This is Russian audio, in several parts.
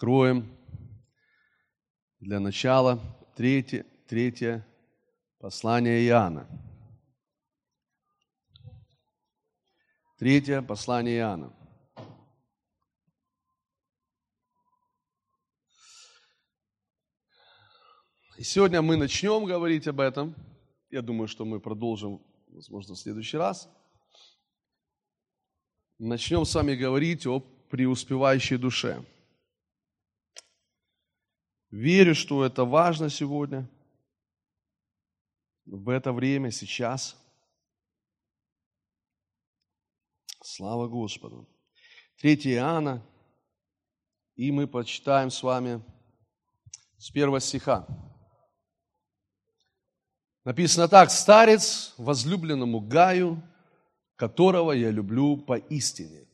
Откроем для начала третье, третье послание Иоанна. Третье послание Иоанна. И сегодня мы начнем говорить об этом. Я думаю, что мы продолжим, возможно, в следующий раз. Начнем с вами говорить о преуспевающей душе. Верю, что это важно сегодня, в это время, сейчас. Слава Господу. 3 Иоанна, и мы почитаем с вами с первого стиха. Написано так, старец возлюбленному Гаю, которого я люблю поистине.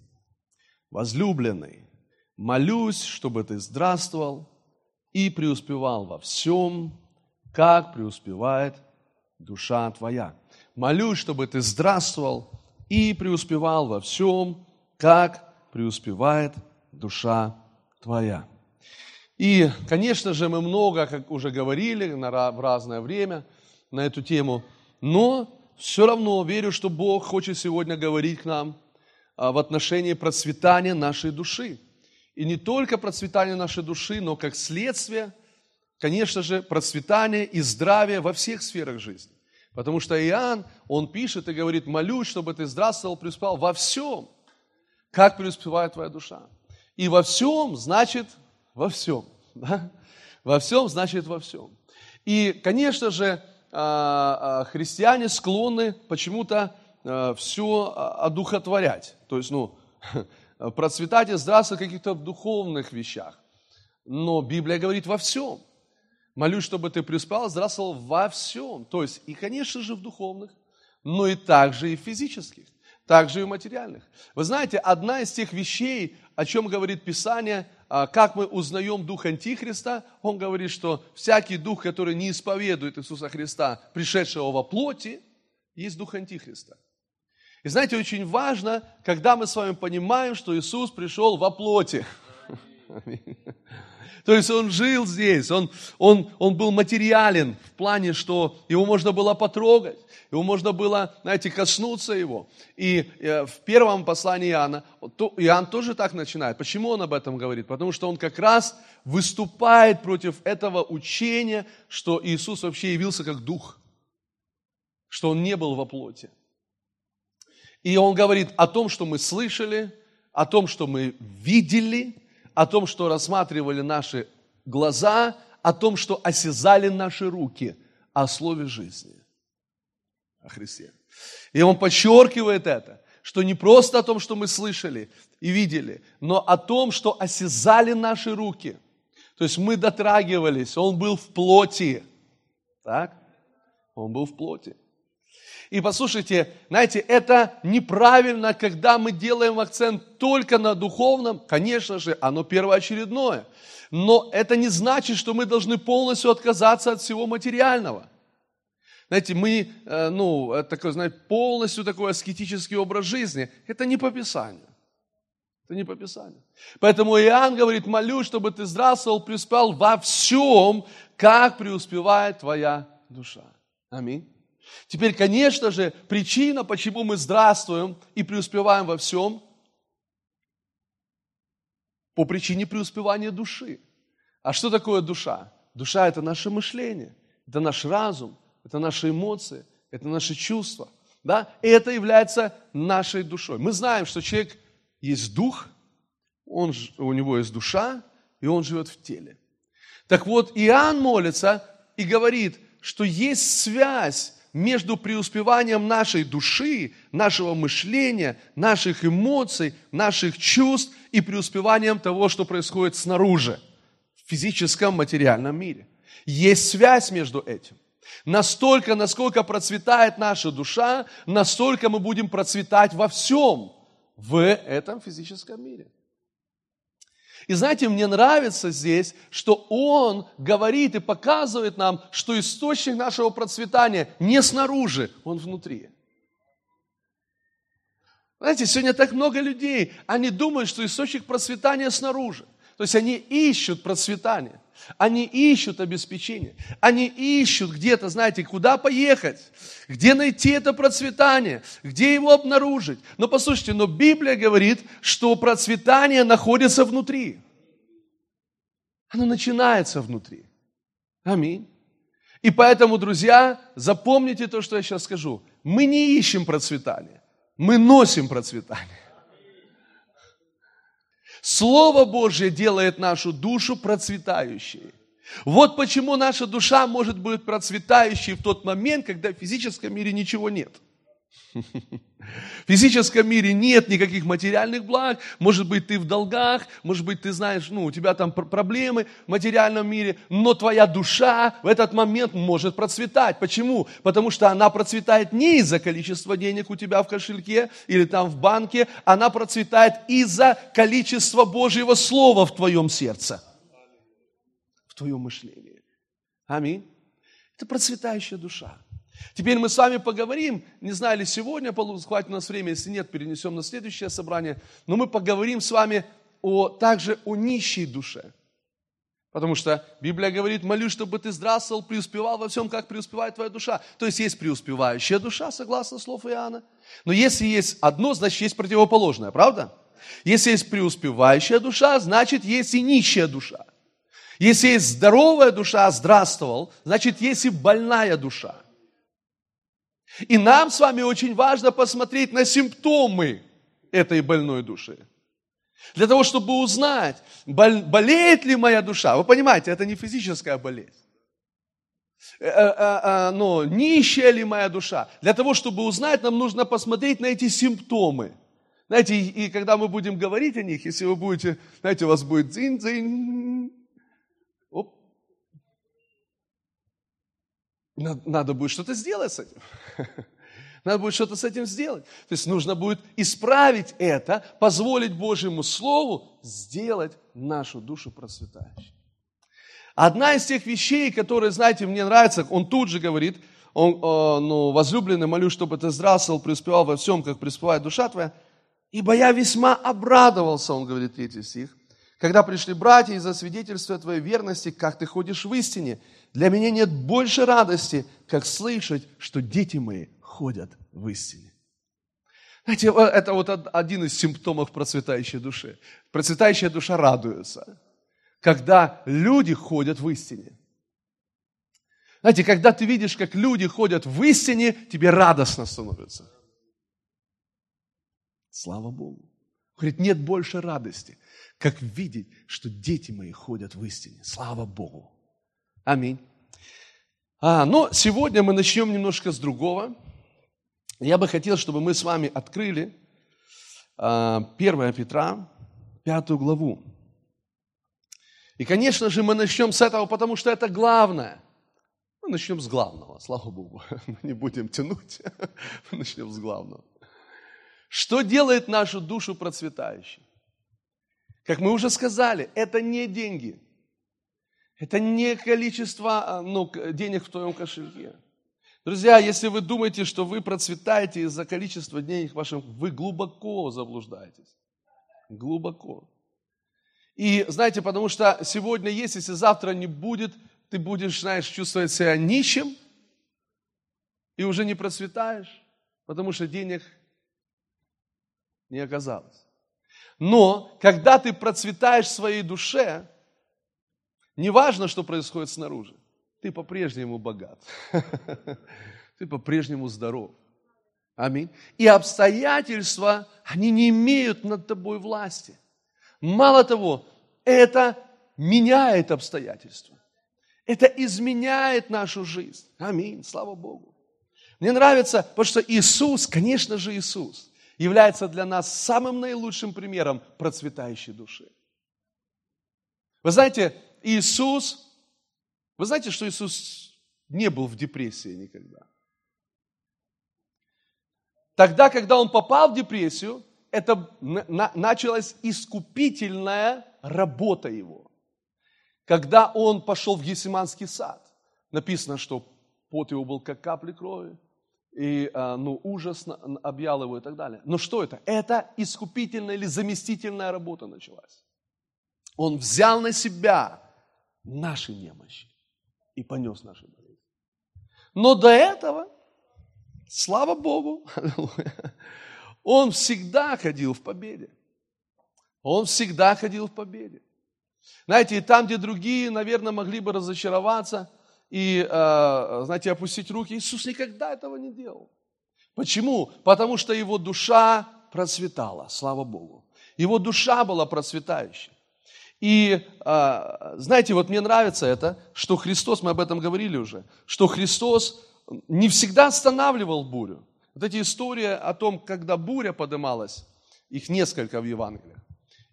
Возлюбленный, молюсь, чтобы ты здравствовал и преуспевал во всем, как преуспевает душа твоя. Молюсь, чтобы ты здравствовал и преуспевал во всем, как преуспевает душа твоя. И, конечно же, мы много, как уже говорили, в разное время – на эту тему, но все равно верю, что Бог хочет сегодня говорить к нам а, в отношении процветания нашей души. И не только процветания нашей души, но как следствие, конечно же, процветания и здравия во всех сферах жизни. Потому что Иоанн, он пишет и говорит, молюсь, чтобы ты здравствовал, преуспевал во всем, как преуспевает твоя душа. И во всем значит во всем. Да? Во всем значит во всем. И, конечно же, а, а, христиане склонны почему-то а, все одухотворять. То есть, ну, процветать и здравствовать в каких-то духовных вещах. Но Библия говорит во всем. Молюсь, чтобы ты преуспел, здравствовал во всем. То есть, и, конечно же, в духовных, но и также и в физических, также и в материальных. Вы знаете, одна из тех вещей, о чем говорит Писание, а, как мы узнаем дух Антихриста, он говорит, что всякий дух, который не исповедует Иисуса Христа, пришедшего во плоти, есть дух Антихриста. И знаете, очень важно, когда мы с вами понимаем, что Иисус пришел во плоти. То есть он жил здесь, он, он, он был материален в плане, что его можно было потрогать, его можно было, знаете, коснуться его. И э, в первом послании Иоанна, Иоанн тоже так начинает. Почему он об этом говорит? Потому что он как раз выступает против этого учения, что Иисус вообще явился как дух, что он не был во плоти. И он говорит о том, что мы слышали, о том, что мы видели – о том, что рассматривали наши глаза, о том, что осязали наши руки, о слове жизни, о Христе. И он подчеркивает это, что не просто о том, что мы слышали и видели, но о том, что осязали наши руки. То есть мы дотрагивались, он был в плоти. Так? Он был в плоти. И послушайте, знаете, это неправильно, когда мы делаем акцент только на духовном. Конечно же, оно первоочередное. Но это не значит, что мы должны полностью отказаться от всего материального. Знаете, мы, э, ну, такой, знаете, полностью такой аскетический образ жизни. Это не по Писанию. Это не по Писанию. Поэтому Иоанн говорит, молю, чтобы ты здравствовал, преуспел во всем, как преуспевает твоя душа. Аминь. Теперь, конечно же, причина, почему мы здравствуем и преуспеваем во всем, по причине преуспевания души. А что такое душа? Душа – это наше мышление, это наш разум, это наши эмоции, это наши чувства. Да? И это является нашей душой. Мы знаем, что человек есть дух, он, у него есть душа, и он живет в теле. Так вот, Иоанн молится и говорит, что есть связь между преуспеванием нашей души, нашего мышления, наших эмоций, наших чувств и преуспеванием того, что происходит снаружи, в физическом, материальном мире. Есть связь между этим. Настолько, насколько процветает наша душа, настолько мы будем процветать во всем в этом физическом мире. И знаете, мне нравится здесь, что Он говорит и показывает нам, что источник нашего процветания не снаружи, он внутри. Знаете, сегодня так много людей, они думают, что источник процветания снаружи. То есть они ищут процветание, они ищут обеспечение, они ищут где-то, знаете, куда поехать, где найти это процветание, где его обнаружить. Но послушайте, но Библия говорит, что процветание находится внутри. Оно начинается внутри. Аминь. И поэтому, друзья, запомните то, что я сейчас скажу. Мы не ищем процветания, мы носим процветание. Слово Божье делает нашу душу процветающей. Вот почему наша душа может быть процветающей в тот момент, когда в физическом мире ничего нет – в физическом мире нет никаких материальных благ. Может быть, ты в долгах, может быть, ты знаешь, ну, у тебя там проблемы в материальном мире, но твоя душа в этот момент может процветать. Почему? Потому что она процветает не из-за количества денег у тебя в кошельке или там в банке, она процветает из-за количества Божьего Слова в твоем сердце, в твоем мышлении. Аминь. Это процветающая душа. Теперь мы с вами поговорим, не знаю ли сегодня, хватит у нас время, если нет, перенесем на следующее собрание, но мы поговорим с вами о, также о нищей душе. Потому что Библия говорит, молюсь, чтобы ты здравствовал, преуспевал во всем, как преуспевает твоя душа. То есть есть преуспевающая душа, согласно слов Иоанна. Но если есть одно, значит есть противоположное, правда? Если есть преуспевающая душа, значит есть и нищая душа. Если есть здоровая душа, здравствовал, значит есть и больная душа. И нам с вами очень важно посмотреть на симптомы этой больной души. Для того, чтобы узнать, болеет ли моя душа. Вы понимаете, это не физическая болезнь. Э, э, э, но нищая ли моя душа? Для того, чтобы узнать, нам нужно посмотреть на эти симптомы. Знаете, и когда мы будем говорить о них, если вы будете, знаете, у вас будет дзинь-дзинь, Надо будет что-то сделать с этим. Надо будет что-то с этим сделать. То есть нужно будет исправить это, позволить Божьему Слову сделать нашу душу процветающей. Одна из тех вещей, которые, знаете, мне нравится, он тут же говорит, он, э, ну, возлюбленный, молю, чтобы ты здравствовал, преуспевал во всем, как преуспевает душа твоя. Ибо я весьма обрадовался, он говорит, третий стих, когда пришли братья из-за свидетельства твоей верности, как ты ходишь в истине. Для меня нет больше радости, как слышать, что дети мои ходят в истине. Знаете, это вот один из симптомов процветающей души. Процветающая душа радуется, когда люди ходят в истине. Знаете, когда ты видишь, как люди ходят в истине, тебе радостно становится. Слава Богу. Говорит, нет больше радости, как видеть, что дети мои ходят в истине. Слава Богу. Аминь. А, но сегодня мы начнем немножко с другого. Я бы хотел, чтобы мы с вами открыли а, 1 Петра, 5 главу. И, конечно же, мы начнем с этого, потому что это главное. Мы начнем с главного, слава Богу. Мы не будем тянуть, мы начнем с главного. Что делает нашу душу процветающей? Как мы уже сказали, это не деньги. Это не количество а, ну, денег в твоем кошельке. Друзья, если вы думаете, что вы процветаете из-за количества денег ваших, вы глубоко заблуждаетесь. Глубоко. И знаете, потому что сегодня есть, если завтра не будет, ты будешь, знаешь, чувствовать себя нищим и уже не процветаешь, потому что денег не оказалось. Но когда ты процветаешь в своей душе, не важно, что происходит снаружи, ты по-прежнему богат, ты по-прежнему здоров. Аминь. И обстоятельства, они не имеют над тобой власти. Мало того, это меняет обстоятельства. Это изменяет нашу жизнь. Аминь. Слава Богу. Мне нравится, потому что Иисус, конечно же Иисус, является для нас самым наилучшим примером процветающей души. Вы знаете, Иисус, вы знаете, что Иисус не был в депрессии никогда. Тогда, когда он попал в депрессию, это началась искупительная работа его. Когда он пошел в Гесиманский сад, написано, что пот его был как капли крови, и а, ну, ужас объял его и так далее. Но что это? Это искупительная или заместительная работа началась. Он взял на себя наши немощи и понес наши болезни. Но до этого, слава Богу, он всегда ходил в победе. Он всегда ходил в победе. Знаете, и там, где другие, наверное, могли бы разочароваться и, э, знаете, опустить руки, Иисус никогда этого не делал. Почему? Потому что его душа процветала, слава Богу. Его душа была процветающей. И а, знаете, вот мне нравится это, что Христос, мы об этом говорили уже, что Христос не всегда останавливал бурю. Вот эти истории о том, когда буря подымалась, их несколько в Евангелиях.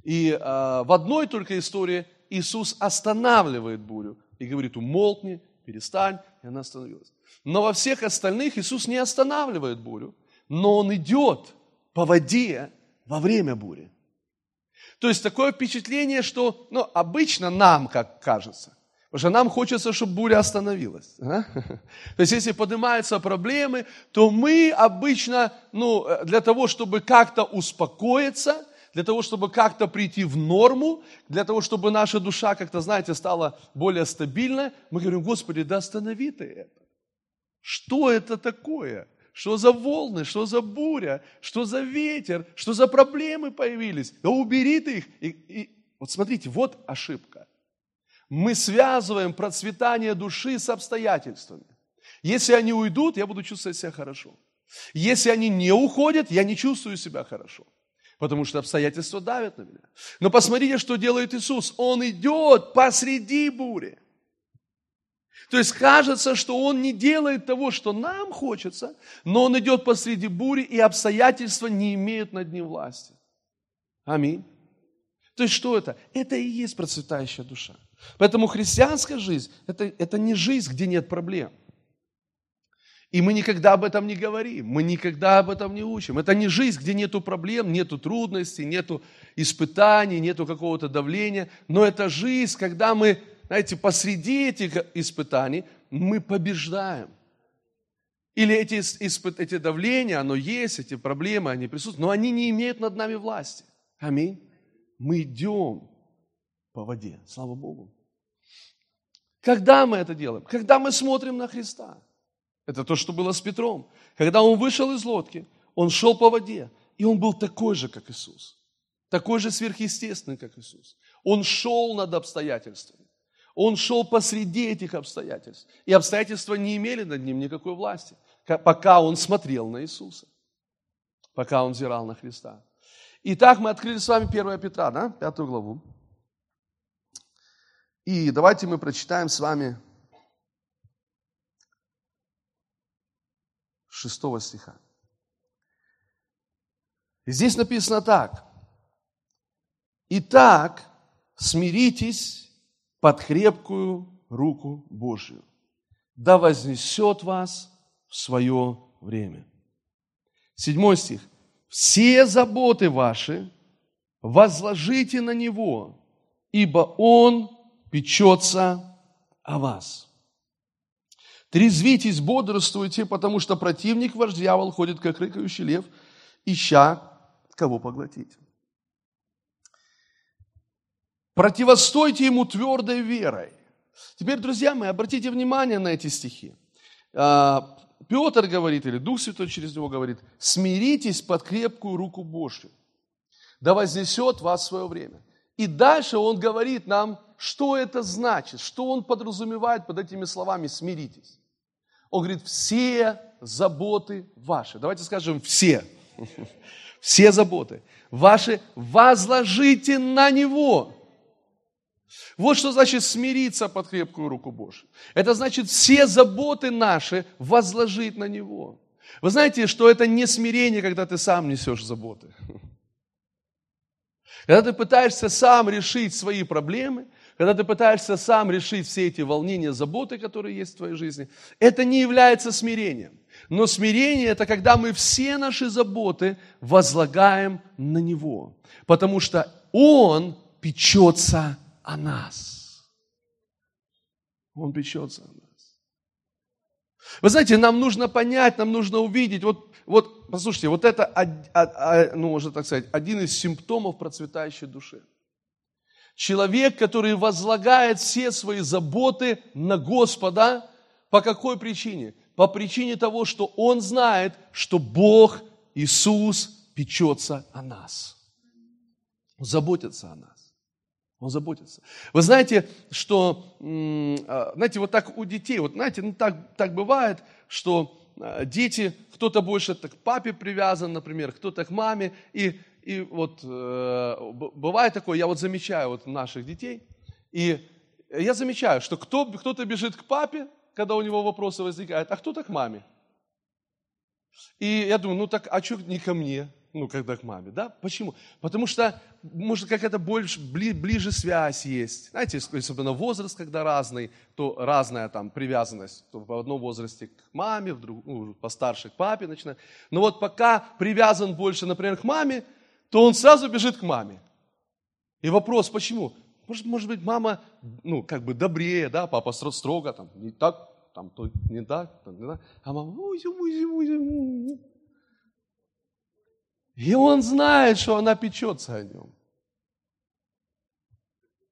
И а, в одной только истории Иисус останавливает бурю и говорит, умолкни, перестань, и она остановилась. Но во всех остальных Иисус не останавливает бурю, но Он идет по воде во время бури. То есть такое впечатление, что ну, обычно нам, как кажется, потому что нам хочется, чтобы буря остановилась. А? То есть если поднимаются проблемы, то мы обычно, ну, для того, чтобы как-то успокоиться, для того, чтобы как-то прийти в норму, для того, чтобы наша душа как-то, знаете, стала более стабильной, мы говорим, Господи, да останови ты это. Что это такое? Что за волны, что за буря, что за ветер, что за проблемы появились? Да убери ты их. И, и, вот смотрите, вот ошибка. Мы связываем процветание души с обстоятельствами. Если они уйдут, я буду чувствовать себя хорошо. Если они не уходят, я не чувствую себя хорошо. Потому что обстоятельства давят на меня. Но посмотрите, что делает Иисус. Он идет посреди бури. То есть кажется, что он не делает того, что нам хочется, но он идет посреди бури, и обстоятельства не имеют над ним власти. Аминь. То есть что это? Это и есть процветающая душа. Поэтому христианская жизнь это, – это не жизнь, где нет проблем. И мы никогда об этом не говорим, мы никогда об этом не учим. Это не жизнь, где нету проблем, нету трудностей, нету испытаний, нету какого-то давления, но это жизнь, когда мы знаете, посреди этих испытаний мы побеждаем. Или эти, испыт, эти давления, оно есть, эти проблемы, они присутствуют, но они не имеют над нами власти. Аминь. Мы идем по воде, слава Богу. Когда мы это делаем? Когда мы смотрим на Христа. Это то, что было с Петром. Когда он вышел из лодки, он шел по воде, и он был такой же, как Иисус. Такой же сверхъестественный, как Иисус. Он шел над обстоятельствами. Он шел посреди этих обстоятельств. И обстоятельства не имели над ним никакой власти, пока он смотрел на Иисуса, пока он взирал на Христа. Итак, мы открыли с вами 1 Петра, да, пятую главу. И давайте мы прочитаем с вами 6 стиха. Здесь написано так. Итак, смиритесь под крепкую руку Божью. Да вознесет вас в свое время. Седьмой стих. Все заботы ваши возложите на Него, ибо Он печется о вас. Трезвитесь, бодрствуйте, потому что противник ваш дьявол ходит, как рыкающий лев, ища кого поглотить. Противостойте ему твердой верой. Теперь, друзья мои, обратите внимание на эти стихи. А, Петр говорит, или Дух Святой через него говорит, смиритесь под крепкую руку Божью, да вознесет вас свое время. И дальше он говорит нам, что это значит, что он подразумевает под этими словами «смиритесь». Он говорит, все заботы ваши. Давайте скажем все. Все заботы ваши возложите на Него. Вот что значит смириться под крепкую руку Божью. Это значит все заботы наши возложить на Него. Вы знаете, что это не смирение, когда ты сам несешь заботы. Когда ты пытаешься сам решить свои проблемы, когда ты пытаешься сам решить все эти волнения, заботы, которые есть в твоей жизни, это не является смирением. Но смирение – это когда мы все наши заботы возлагаем на Него, потому что Он печется о нас. Он печется о нас. Вы знаете, нам нужно понять, нам нужно увидеть, вот, вот послушайте, вот это, ну, можно так сказать, один из симптомов процветающей души. Человек, который возлагает все свои заботы на Господа, по какой причине? По причине того, что он знает, что Бог, Иисус, печется о нас. Заботится о нас. Он заботится. Вы знаете, что, а, знаете, вот так у детей, вот знаете, ну так, так бывает, что а, дети, кто-то больше к папе привязан, например, кто-то к маме, и, и вот э, бывает такое, я вот замечаю вот наших детей, и я замечаю, что кто, кто-то бежит к папе, когда у него вопросы возникают, а кто-то к маме. И я думаю, ну так, а что не ко мне? Ну, когда к маме, да? Почему? Потому что, может, какая-то больше, бли, ближе связь есть. Знаете, особенно возраст, когда разный, то разная там привязанность. То в одном возрасте к маме, в друг, ну, постарше к папе начинает. Но вот пока привязан больше, например, к маме, то он сразу бежит к маме. И вопрос, почему? Может, может быть, мама, ну, как бы добрее, да, папа строго, там, не так, там, то не так, там, не так. А мама, ой, ой, ой, и он знает, что она печется о нем.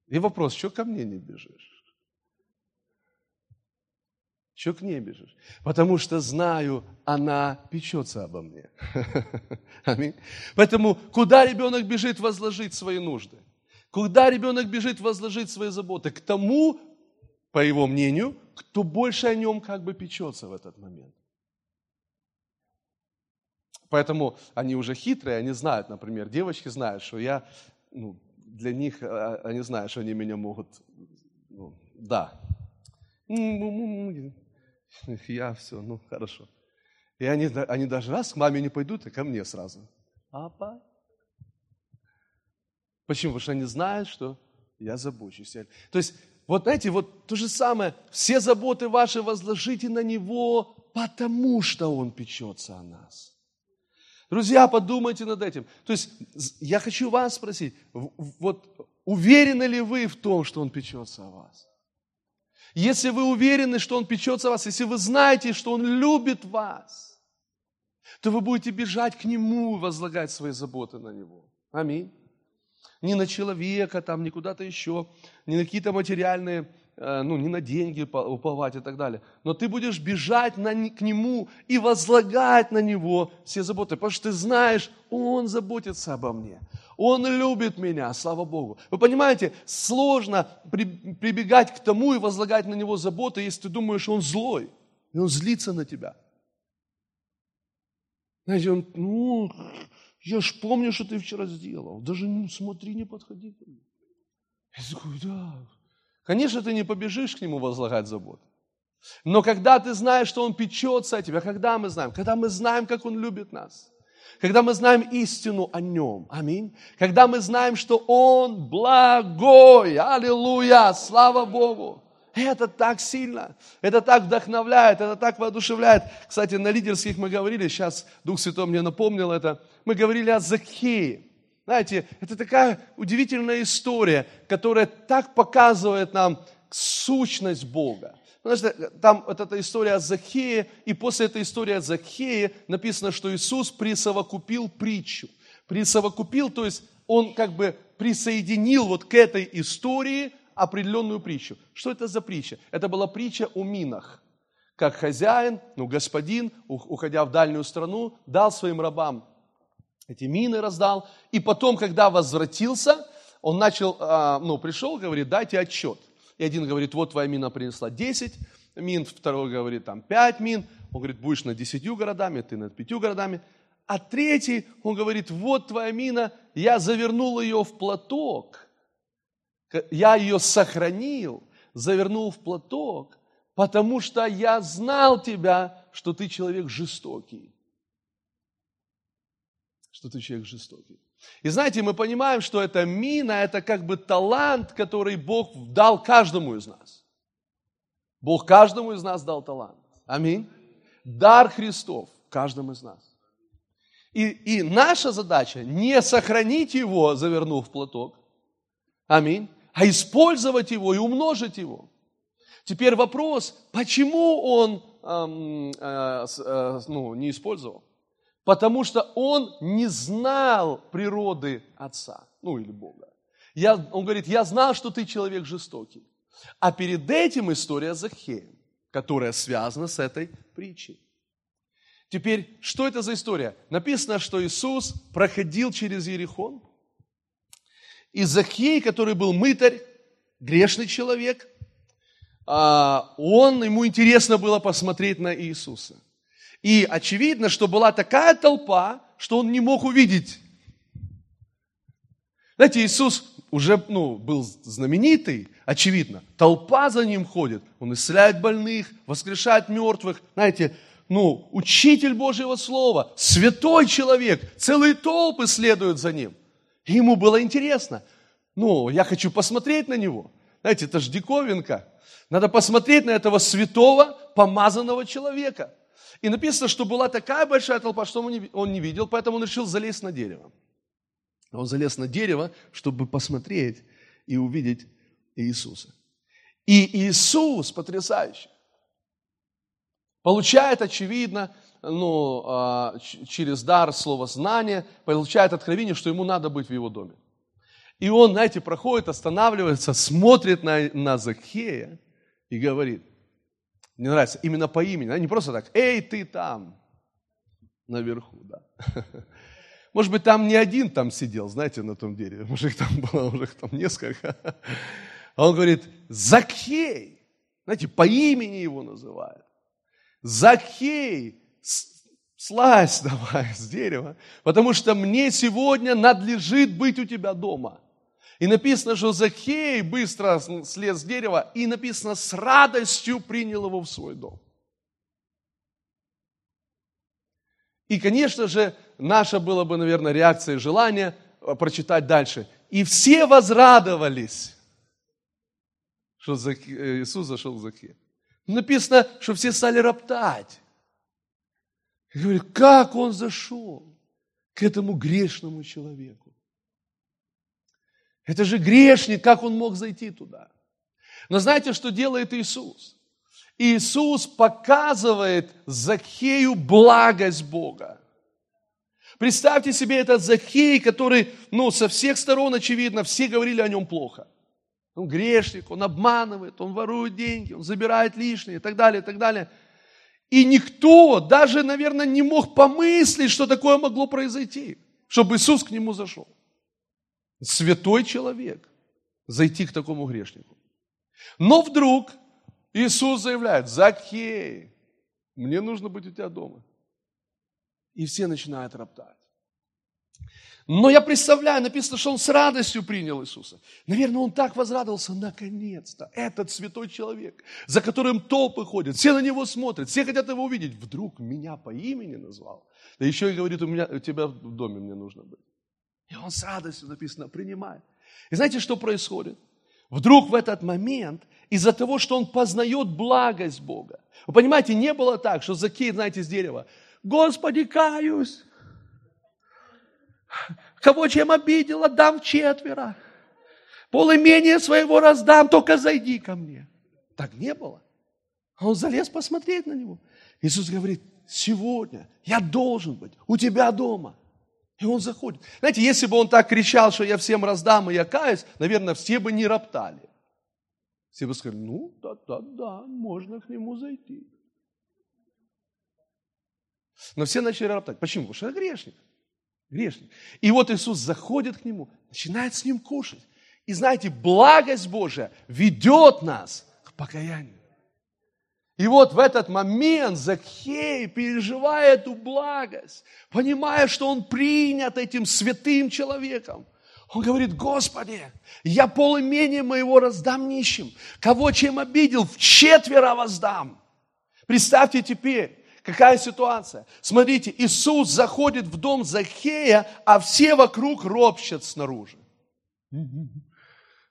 И вопрос, что ко мне не бежишь? Что к ней бежишь? Потому что знаю, она печется обо мне. Аминь. Поэтому куда ребенок бежит возложить свои нужды? Куда ребенок бежит возложить свои заботы? К тому, по его мнению, кто больше о нем как бы печется в этот момент. Поэтому они уже хитрые, они знают, например, девочки знают, что я, ну, для них, а, они знают, что они меня могут, ну, да. Я все, ну, хорошо. И они, они даже раз к маме не пойдут, а ко мне сразу. Папа. Почему? Потому что они знают, что я забочусь. То есть, вот знаете, вот то же самое, все заботы ваши возложите на Него, потому что Он печется о нас. Друзья, подумайте над этим. То есть я хочу вас спросить, вот уверены ли вы в том, что Он печется о вас? Если вы уверены, что Он печется о вас, если вы знаете, что Он любит вас, то вы будете бежать к Нему и возлагать свои заботы на Него. Аминь. Не на человека, там, не куда-то еще, не на какие-то материальные ну, не на деньги уповать и так далее, но ты будешь бежать на, к Нему и возлагать на Него все заботы, потому что ты знаешь, Он заботится обо мне, Он любит меня, слава Богу. Вы понимаете, сложно при, прибегать к тому и возлагать на Него заботы, если ты думаешь, Он злой, и Он злится на тебя. Знаете, Он, ну, я ж помню, что ты вчера сделал, даже ну, смотри, не подходи ко мне. Я такой, да, Конечно, ты не побежишь к нему возлагать заботы. Но когда ты знаешь, что он печется о тебе, когда мы знаем? Когда мы знаем, как он любит нас. Когда мы знаем истину о нем. Аминь. Когда мы знаем, что он благой. Аллилуйя. Слава Богу. Это так сильно, это так вдохновляет, это так воодушевляет. Кстати, на лидерских мы говорили, сейчас Дух Святой мне напомнил это, мы говорили о Закхее. Знаете, это такая удивительная история, которая так показывает нам сущность Бога. Потому что там вот эта история о Захее, и после этой истории о Захее написано, что Иисус присовокупил притчу. Присовокупил, то есть он как бы присоединил вот к этой истории определенную притчу. Что это за притча? Это была притча о минах. Как хозяин, ну господин, уходя в дальнюю страну, дал своим рабам эти мины раздал. И потом, когда возвратился, он начал, а, ну, пришел, говорит, дайте отчет. И один говорит, вот твоя мина принесла 10 мин, второй говорит, там 5 мин. Он говорит, будешь над 10 городами, ты над 5 городами. А третий, он говорит, вот твоя мина, я завернул ее в платок. Я ее сохранил, завернул в платок, потому что я знал тебя, что ты человек жестокий что ты человек жестокий. И знаете, мы понимаем, что эта мина, это как бы талант, который Бог дал каждому из нас. Бог каждому из нас дал талант. Аминь. Дар Христов каждому из нас. И, и наша задача не сохранить его, завернув в платок. Аминь. А использовать его и умножить его. Теперь вопрос, почему он эм, э, э, ну, не использовал? Потому что он не знал природы Отца, ну или Бога. Я, он говорит, я знал, что ты человек жестокий. А перед этим история с Захеем, которая связана с этой притчей. Теперь, что это за история? Написано, что Иисус проходил через Ерихон, и Захей, который был мытарь, грешный человек, а, он, ему интересно было посмотреть на Иисуса. И очевидно, что была такая толпа, что он не мог увидеть. Знаете, Иисус уже ну, был знаменитый, очевидно. Толпа за ним ходит. Он исцеляет больных, воскрешает мертвых. Знаете, ну, учитель Божьего Слова, святой человек, целые толпы следуют за ним. И ему было интересно. Ну, я хочу посмотреть на него. Знаете, это же диковинка. Надо посмотреть на этого святого, помазанного человека. И написано, что была такая большая толпа, что он не видел, поэтому он решил залезть на дерево. Он залез на дерево, чтобы посмотреть и увидеть Иисуса. И Иисус потрясающий получает, очевидно, ну, а, через дар слова знания, получает откровение, что ему надо быть в его доме. И он, знаете, проходит, останавливается, смотрит на, на Закхея и говорит, мне нравится, именно по имени, не просто так, эй, ты там, наверху, да. Может быть, там не один там сидел, знаете, на том дереве, может, их там было, уже там несколько. А он говорит, Закхей, знаете, по имени его называют. Закхей, слазь давай с дерева, потому что мне сегодня надлежит быть у тебя дома. И написано, что Захей быстро слез с дерева, и написано, с радостью принял его в свой дом. И, конечно же, наша была бы, наверное, реакция и желание э, прочитать дальше. И все возрадовались, что э, Иисус зашел в Захея. Написано, что все стали роптать. И говорят, как он зашел к этому грешному человеку? Это же грешник, как он мог зайти туда? Но знаете, что делает Иисус? Иисус показывает Захею благость Бога. Представьте себе этот Захей, который, ну, со всех сторон, очевидно, все говорили о нем плохо. Он грешник, он обманывает, он ворует деньги, он забирает лишнее и так далее, и так далее. И никто даже, наверное, не мог помыслить, что такое могло произойти, чтобы Иисус к нему зашел. Святой человек зайти к такому грешнику. Но вдруг Иисус заявляет, Закхей, мне нужно быть у тебя дома. И все начинают роптать. Но я представляю, написано, что он с радостью принял Иисуса. Наверное, он так возрадовался, наконец-то, этот святой человек, за которым толпы ходят, все на него смотрят, все хотят его увидеть. Вдруг меня по имени назвал. Да еще и говорит, у, меня, у тебя в доме мне нужно быть. И он с радостью написано, принимает. И знаете, что происходит? Вдруг в этот момент, из-за того, что он познает благость Бога. Вы понимаете, не было так, что Закей, знаете, с дерева, Господи, каюсь. Кого чем обидел, отдам четверо. Полымение своего раздам, только зайди ко мне. Так не было. А он залез посмотреть на него. Иисус говорит, сегодня я должен быть у тебя дома. И он заходит. Знаете, если бы он так кричал, что я всем раздам и я каюсь, наверное, все бы не роптали. Все бы сказали, ну, да-да-да, можно к нему зайти. Но все начали роптать. Почему? Потому что это грешник. Грешник. И вот Иисус заходит к нему, начинает с ним кушать. И знаете, благость Божия ведет нас к покаянию. И вот в этот момент Закхей, переживая эту благость, понимая, что он принят этим святым человеком, он говорит, Господи, я полумения моего раздам нищим. Кого чем обидел, в четверо воздам. Представьте теперь, Какая ситуация? Смотрите, Иисус заходит в дом Захея, а все вокруг ропщат снаружи.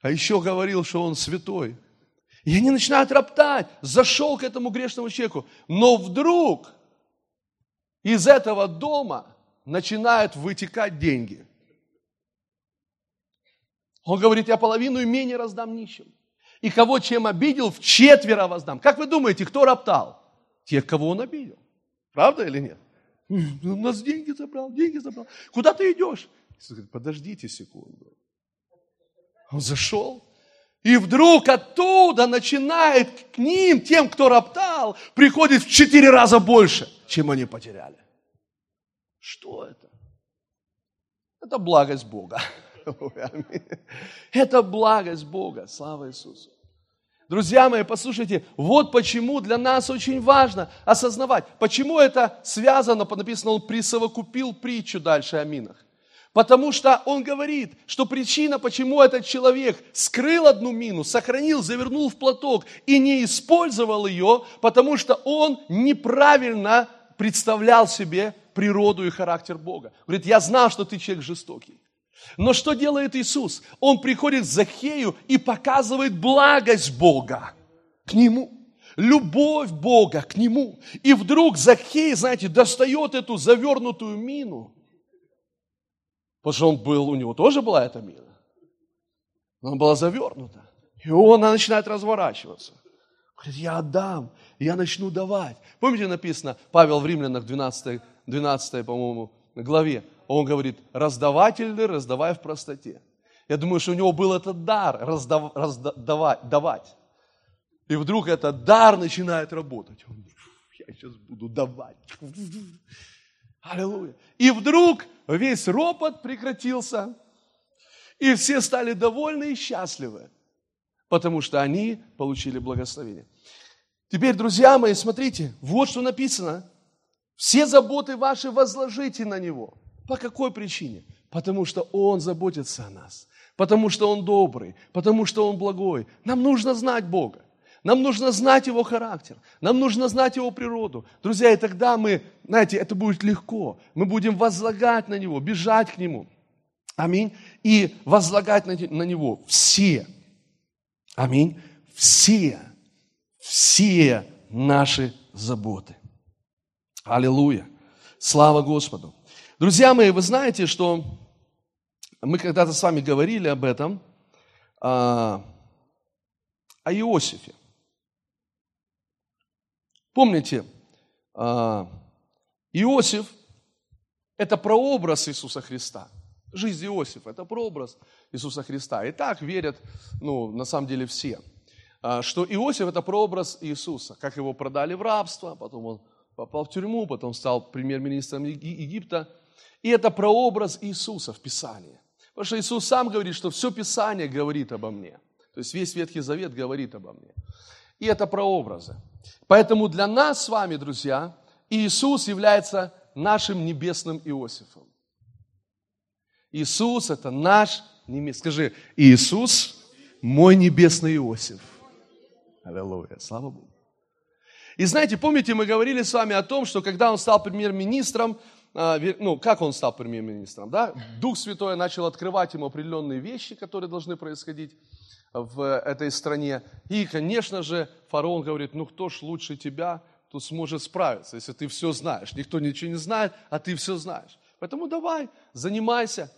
А еще говорил, что он святой. И они начинают роптать. Зашел к этому грешному человеку. Но вдруг из этого дома начинают вытекать деньги. Он говорит, я половину имения раздам нищим. И кого чем обидел, в четверо воздам. Как вы думаете, кто роптал? Тех, кого он обидел. Правда или нет? У нас деньги забрал, деньги забрал. Куда ты идешь? Подождите секунду. Он зашел, и вдруг оттуда начинает к ним, тем, кто роптал, приходит в четыре раза больше, чем они потеряли. Что это? Это благость Бога. Это благость Бога. Слава Иисусу. Друзья мои, послушайте, вот почему для нас очень важно осознавать, почему это связано, написано, он присовокупил притчу дальше о минах. Потому что он говорит, что причина, почему этот человек скрыл одну мину, сохранил, завернул в платок и не использовал ее, потому что он неправильно представлял себе природу и характер Бога. Говорит, я знал, что ты человек жестокий. Но что делает Иисус? Он приходит к Захею и показывает благость Бога к нему. Любовь Бога к нему. И вдруг Захей, знаете, достает эту завернутую мину. Потому что он был, у него тоже была эта мина. Но она была завернута. И он начинает разворачиваться. Говорит, я отдам, я начну давать. Помните, написано, Павел в Римлянах 12, 12 по-моему, главе, он говорит, раздаватель ли, раздавай в простоте. Я думаю, что у него был этот дар раздав, раздавать, давать. И вдруг этот дар начинает работать. Он, я сейчас буду давать. Аллилуйя. И вдруг весь ропот прекратился, и все стали довольны и счастливы, потому что они получили благословение. Теперь, друзья мои, смотрите, вот что написано. Все заботы ваши возложите на Него. По какой причине? Потому что Он заботится о нас, потому что Он добрый, потому что Он благой. Нам нужно знать Бога. Нам нужно знать Его характер, нам нужно знать Его природу. Друзья, и тогда мы, знаете, это будет легко. Мы будем возлагать на Него, бежать к Нему. Аминь. И возлагать на, Него все. Аминь. Все, все наши заботы. Аллилуйя. Слава Господу. Друзья мои, вы знаете, что мы когда-то с вами говорили об этом, а, о Иосифе. Помните, а, Иосиф – это прообраз Иисуса Христа. Жизнь Иосифа – это прообраз Иисуса Христа. И так верят, ну, на самом деле все, а, что Иосиф – это прообраз Иисуса. Как его продали в рабство, потом он попал в тюрьму, потом стал премьер-министром Египта – и это прообраз Иисуса в Писании. Потому что Иисус сам говорит, что все Писание говорит обо мне. То есть весь Ветхий Завет говорит обо мне. И это прообразы. Поэтому для нас с вами, друзья, Иисус является нашим небесным Иосифом. Иисус – это наш небесный. Скажи, Иисус – мой небесный Иосиф. Аллилуйя, слава Богу. И знаете, помните, мы говорили с вами о том, что когда он стал премьер-министром, а, ну, как он стал премьер-министром, да? Дух Святой начал открывать ему определенные вещи, которые должны происходить в этой стране. И, конечно же, фараон говорит, ну, кто ж лучше тебя тут сможет справиться, если ты все знаешь. Никто ничего не знает, а ты все знаешь. Поэтому давай, занимайся.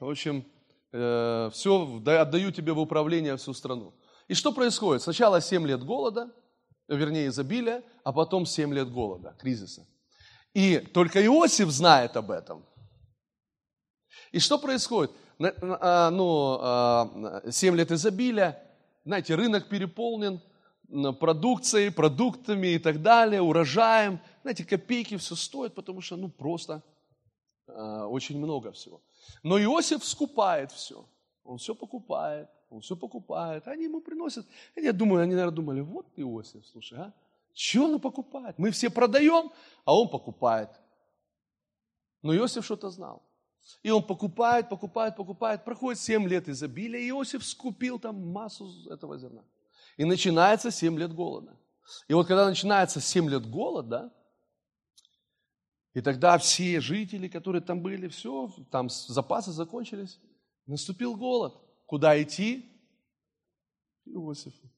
В общем, э, все, отдаю тебе в управление всю страну. И что происходит? Сначала 7 лет голода, вернее изобилия, а потом 7 лет голода, кризиса. И только Иосиф знает об этом. И что происходит? А, ну, 7 а, лет изобилия, знаете, рынок переполнен продукцией, продуктами и так далее, урожаем. Знаете, копейки все стоит, потому что, ну, просто а, очень много всего. Но Иосиф скупает все. Он все покупает, он все покупает. Они ему приносят. Я думаю, они, наверное, думали, вот Иосиф, слушай, а? Чего он покупает? Мы все продаем, а он покупает. Но Иосиф что-то знал. И он покупает, покупает, покупает. Проходит 7 лет изобилия, и Иосиф скупил там массу этого зерна. И начинается 7 лет голода. И вот когда начинается 7 лет голода, и тогда все жители, которые там были, все, там запасы закончились, наступил голод. Куда идти? Иосифу.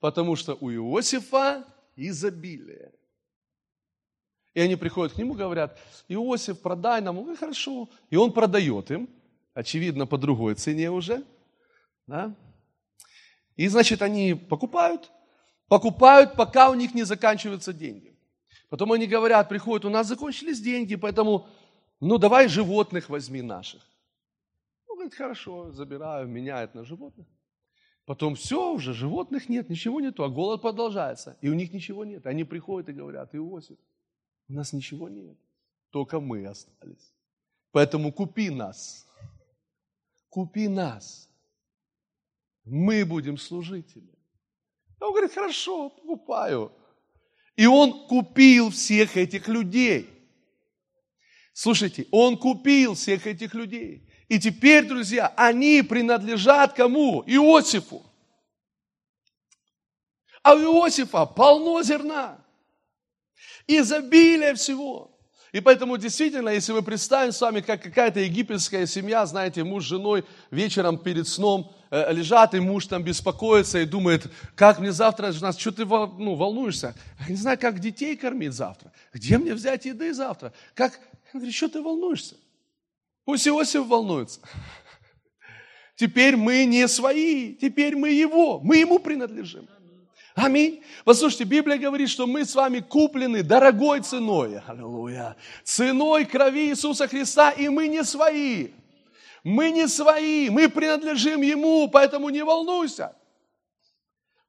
Потому что у Иосифа изобилие. И они приходят к нему, говорят, Иосиф, продай нам. Он хорошо. И он продает им, очевидно, по другой цене уже. Да? И, значит, они покупают, покупают, пока у них не заканчиваются деньги. Потом они говорят, приходят, у нас закончились деньги, поэтому, ну, давай животных возьми наших. Он говорит, хорошо, забираю, меняет на животных. Потом все уже, животных нет, ничего нету, а голод продолжается. И у них ничего нет. Они приходят и говорят, Иосиф, у нас ничего нет, только мы остались. Поэтому купи нас, купи нас, мы будем служить тебе. Он говорит, хорошо, покупаю. И он купил всех этих людей. Слушайте, он купил всех этих людей. И теперь, друзья, они принадлежат кому? Иосифу. А у Иосифа полно зерна, изобилие всего. И поэтому действительно, если мы представим с вами, как какая-то египетская семья, знаете, муж с женой вечером перед сном э, лежат, и муж там беспокоится и думает, как мне завтра, жена, что ты ну, волнуешься? Я не знаю, как детей кормить завтра. Где мне взять еды завтра? Как? Он говорит, что ты волнуешься? Пусть Иосиф волнуется. Теперь мы не свои, теперь мы его, мы ему принадлежим. Аминь. Послушайте, Библия говорит, что мы с вами куплены дорогой ценой. Аллилуйя. Ценой крови Иисуса Христа, и мы не свои. Мы не свои, мы принадлежим Ему, поэтому не волнуйся.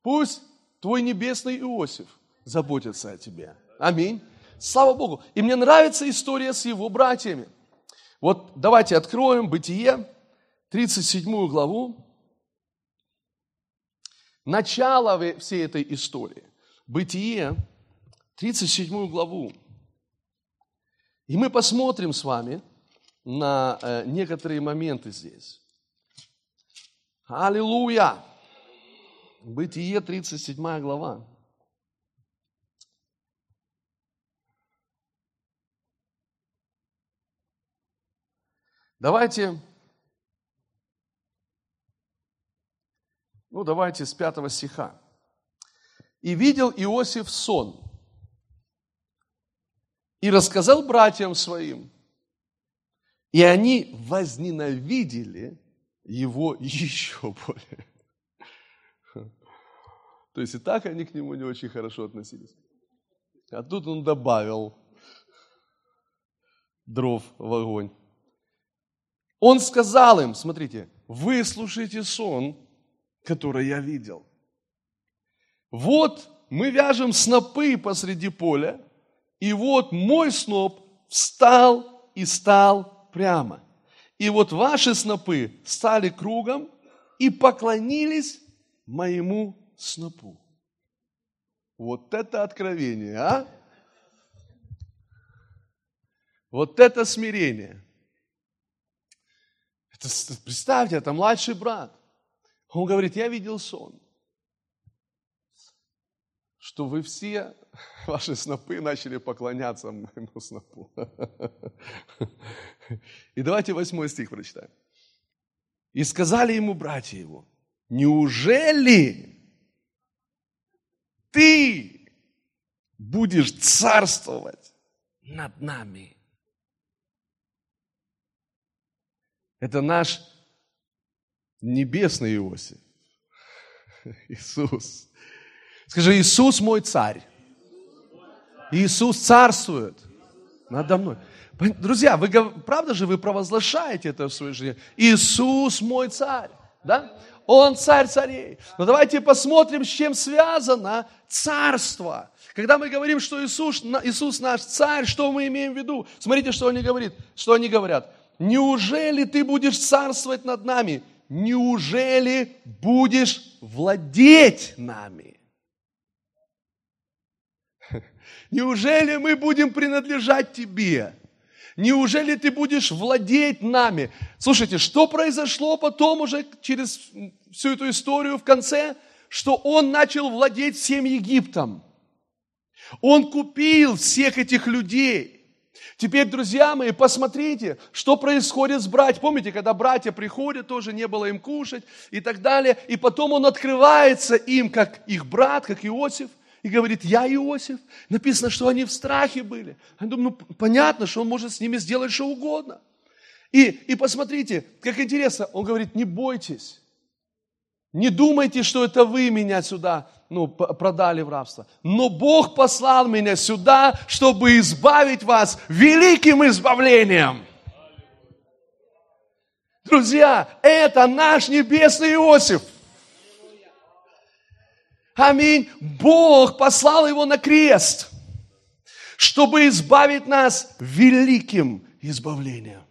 Пусть твой небесный Иосиф заботится о тебе. Аминь. Слава Богу. И мне нравится история с его братьями. Вот давайте откроем Бытие, 37 главу. Начало всей этой истории. Бытие, 37 главу. И мы посмотрим с вами на э, некоторые моменты здесь. Аллилуйя! Бытие, 37 глава. Давайте, ну давайте с пятого стиха. «И видел Иосиф сон, и рассказал братьям своим, и они возненавидели его еще более». То есть и так они к нему не очень хорошо относились. А тут он добавил дров в огонь. Он сказал им, смотрите, выслушайте сон, который я видел. Вот мы вяжем снопы посреди поля, и вот мой сноп встал и стал прямо. И вот ваши снопы стали кругом и поклонились моему снопу. Вот это откровение, а? Вот это смирение – это, представьте, это младший брат. Он говорит, я видел сон, что вы все, ваши снопы, начали поклоняться моему снопу. И давайте восьмой стих прочитаем. И сказали ему братья его, неужели ты будешь царствовать над нами? Это наш небесный Иосиф. Иисус. Скажи, Иисус мой царь. Иисус царствует надо мной. Друзья, вы правда же вы провозглашаете это в своей жизни? Иисус мой царь, да? Он царь царей. Но давайте посмотрим, с чем связано царство. Когда мы говорим, что Иисус, Иисус наш царь, что мы имеем в виду? Смотрите, что они говорят. Что они говорят неужели ты будешь царствовать над нами? Неужели будешь владеть нами? Неужели мы будем принадлежать тебе? Неужели ты будешь владеть нами? Слушайте, что произошло потом уже через всю эту историю в конце? Что он начал владеть всем Египтом. Он купил всех этих людей. Теперь, друзья мои, посмотрите, что происходит с братьями. Помните, когда братья приходят, тоже не было им кушать и так далее. И потом он открывается им, как их брат, как Иосиф, и говорит, я Иосиф. Написано, что они в страхе были. Я думаю, ну понятно, что он может с ними сделать что угодно. И, и посмотрите, как интересно, он говорит, не бойтесь. Не думайте, что это вы меня сюда ну, продали в рабство. Но Бог послал меня сюда, чтобы избавить вас великим избавлением. Друзья, это наш небесный Иосиф. Аминь. Бог послал его на крест, чтобы избавить нас великим избавлением.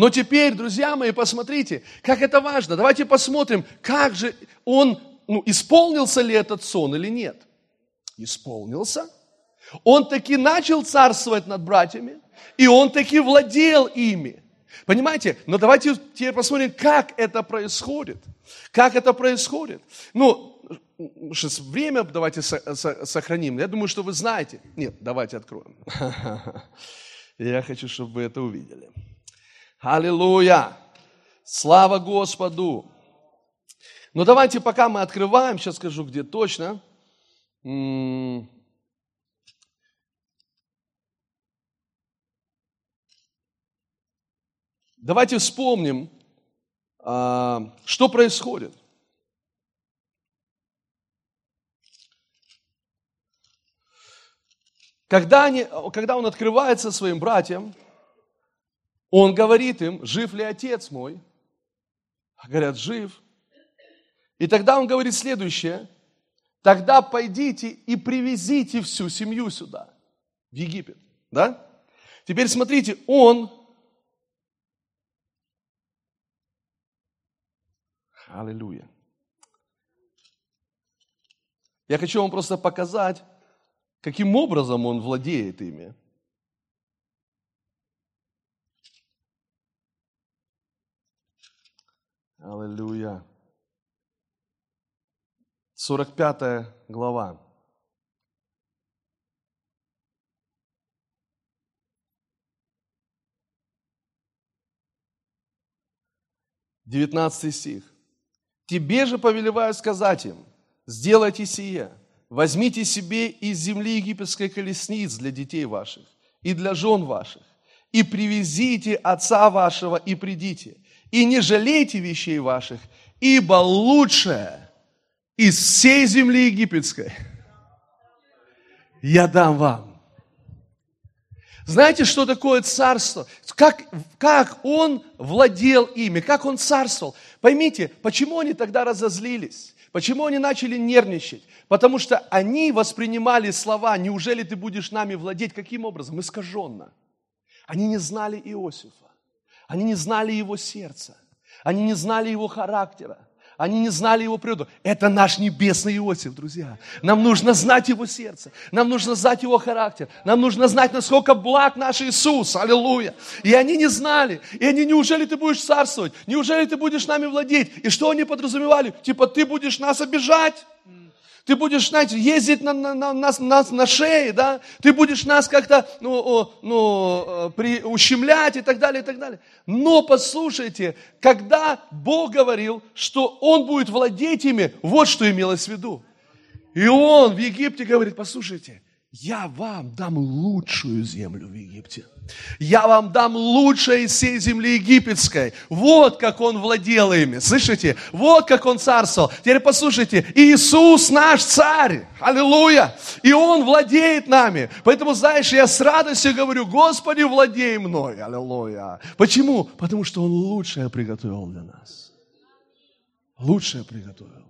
Но теперь, друзья мои, посмотрите, как это важно. Давайте посмотрим, как же он, ну, исполнился ли этот сон или нет. Исполнился. Он таки начал царствовать над братьями, и он таки владел ими. Понимаете? Но давайте теперь посмотрим, как это происходит. Как это происходит? Ну, сейчас время давайте сохраним. Я думаю, что вы знаете. Нет, давайте откроем. Я хочу, чтобы вы это увидели. Аллилуйя! Слава Господу! Но давайте, пока мы открываем, сейчас скажу, где точно. Давайте вспомним, а, что происходит. Когда, они, когда он открывается своим братьям, он говорит им, жив ли отец мой? Говорят, жив. И тогда он говорит следующее, тогда пойдите и привезите всю семью сюда, в Египет. Да? Теперь смотрите, он Аллилуйя. Я хочу вам просто показать, каким образом он владеет ими. Аллилуйя. 45 глава. Девятнадцатый стих. Тебе же повелеваю сказать им, сделайте сие, возьмите себе из земли египетской колесниц для детей ваших и для жен ваших, и привезите отца вашего и придите, и не жалейте вещей ваших, ибо лучшее из всей земли египетской я дам вам. Знаете, что такое царство? Как, как он владел ими, как он царствовал? Поймите, почему они тогда разозлились? Почему они начали нервничать? Потому что они воспринимали слова «Неужели ты будешь нами владеть?» Каким образом? Искаженно. Они не знали Иосифа. Они не знали его сердца. Они не знали его характера. Они не знали его природу. Это наш небесный Иосиф, друзья. Нам нужно знать его сердце. Нам нужно знать его характер. Нам нужно знать, насколько благ наш Иисус. Аллилуйя. И они не знали. И они, неужели ты будешь царствовать? Неужели ты будешь нами владеть? И что они подразумевали? Типа, ты будешь нас обижать? Ты будешь, знаете, ездить на, на, на, на, на, на шее, да? Ты будешь нас как-то ну, ну, э, при, ущемлять и так далее, и так далее. Но послушайте, когда Бог говорил, что Он будет владеть ими, вот что имелось в виду. И Он в Египте говорит, послушайте, я вам дам лучшую землю в Египте. Я вам дам лучшее из всей земли египетской. Вот как он владел ими. Слышите? Вот как он царствовал. Теперь послушайте. Иисус наш царь. Аллилуйя. И он владеет нами. Поэтому, знаешь, я с радостью говорю, Господи, владей мной. Аллилуйя. Почему? Потому что он лучшее приготовил для нас. Лучшее приготовил.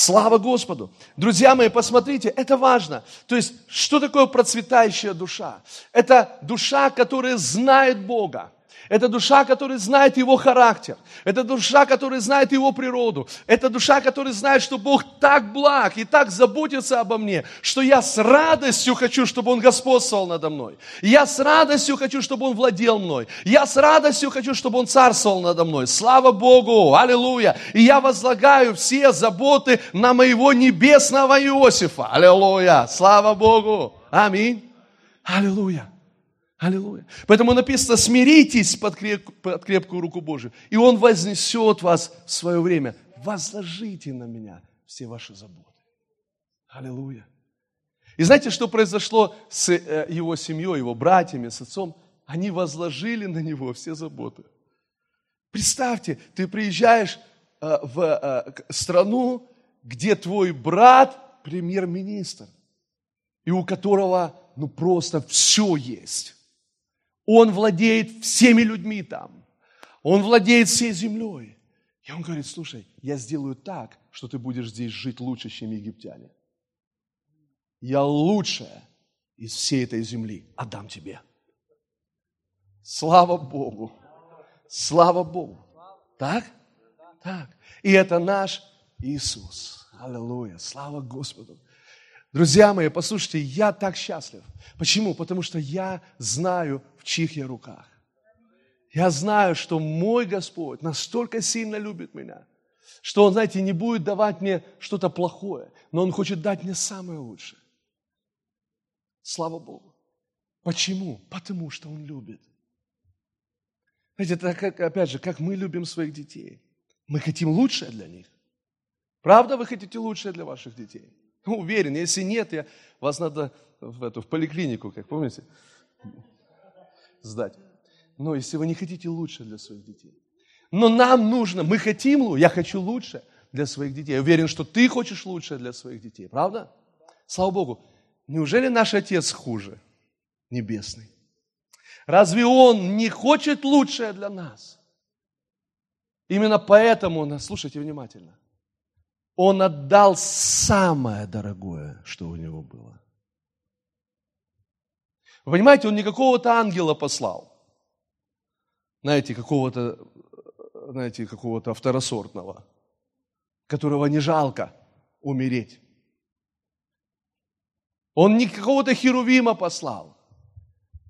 Слава Господу! Друзья мои, посмотрите, это важно. То есть, что такое процветающая душа? Это душа, которая знает Бога. Это душа, которая знает его характер. Это душа, которая знает его природу. Это душа, которая знает, что Бог так благ и так заботится обо мне, что я с радостью хочу, чтобы Он господствовал надо мной. Я с радостью хочу, чтобы Он владел мной. Я с радостью хочу, чтобы Он царствовал надо мной. Слава Богу! Аллилуйя! И я возлагаю все заботы на моего небесного Иосифа. Аллилуйя! Слава Богу! Аминь! Аллилуйя! Аллилуйя. Поэтому написано, смиритесь под, креп, под крепкую руку Божию, и Он вознесет вас в свое время. Возложите на меня все ваши заботы. Аллилуйя. И знаете, что произошло с э, его семьей, его братьями, с отцом? Они возложили на него все заботы. Представьте, ты приезжаешь э, в э, страну, где твой брат премьер-министр, и у которого ну просто все есть. Он владеет всеми людьми там. Он владеет всей землей. И он говорит, слушай, я сделаю так, что ты будешь здесь жить лучше, чем египтяне. Я лучшее из всей этой земли отдам тебе. Слава Богу! Слава Богу! Так? Так. И это наш Иисус. Аллилуйя. Слава Господу. Друзья мои, послушайте, я так счастлив. Почему? Потому что я знаю, в чьих я руках. Я знаю, что мой Господь настолько сильно любит меня, что Он, знаете, не будет давать мне что-то плохое, но Он хочет дать мне самое лучшее. Слава Богу. Почему? Потому что Он любит. Знаете, это как, опять же, как мы любим своих детей. Мы хотим лучшее для них. Правда, вы хотите лучшее для ваших детей? Уверен, если нет, я, вас надо в, эту, в поликлинику, как помните, сдать. Но если вы не хотите лучше для своих детей. Но нам нужно, мы хотим, я хочу лучше для своих детей. Я уверен, что ты хочешь лучше для своих детей, правда? Слава Богу. Неужели наш Отец хуже? Небесный. Разве Он не хочет лучшее для нас? Именно поэтому, слушайте внимательно, Он отдал самое дорогое, что у Него было. Вы понимаете, Он не какого-то ангела послал, знаете, какого-то, знаете, какого-то второсортного, которого не жалко умереть. Он не какого-то херувима послал.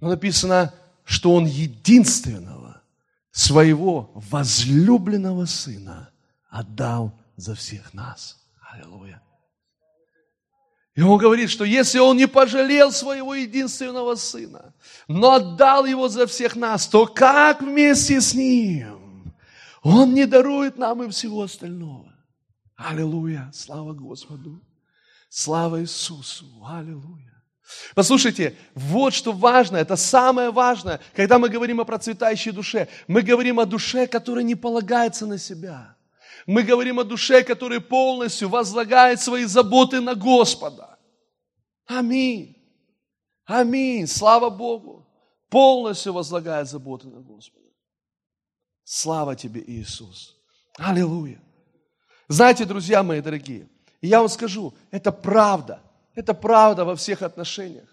Но написано, что он единственного своего возлюбленного сына отдал за всех нас. Аллилуйя. И он говорит, что если он не пожалел своего единственного сына, но отдал его за всех нас, то как вместе с ним он не дарует нам и всего остального? Аллилуйя! Слава Господу! Слава Иисусу! Аллилуйя! Послушайте, вот что важно, это самое важное, когда мы говорим о процветающей душе. Мы говорим о душе, которая не полагается на себя. Мы говорим о душе, которая полностью возлагает свои заботы на Господа. Аминь. Аминь. Слава Богу. Полностью возлагает заботы на Господа. Слава тебе, Иисус. Аллилуйя. Знаете, друзья мои дорогие, я вам скажу, это правда. Это правда во всех отношениях.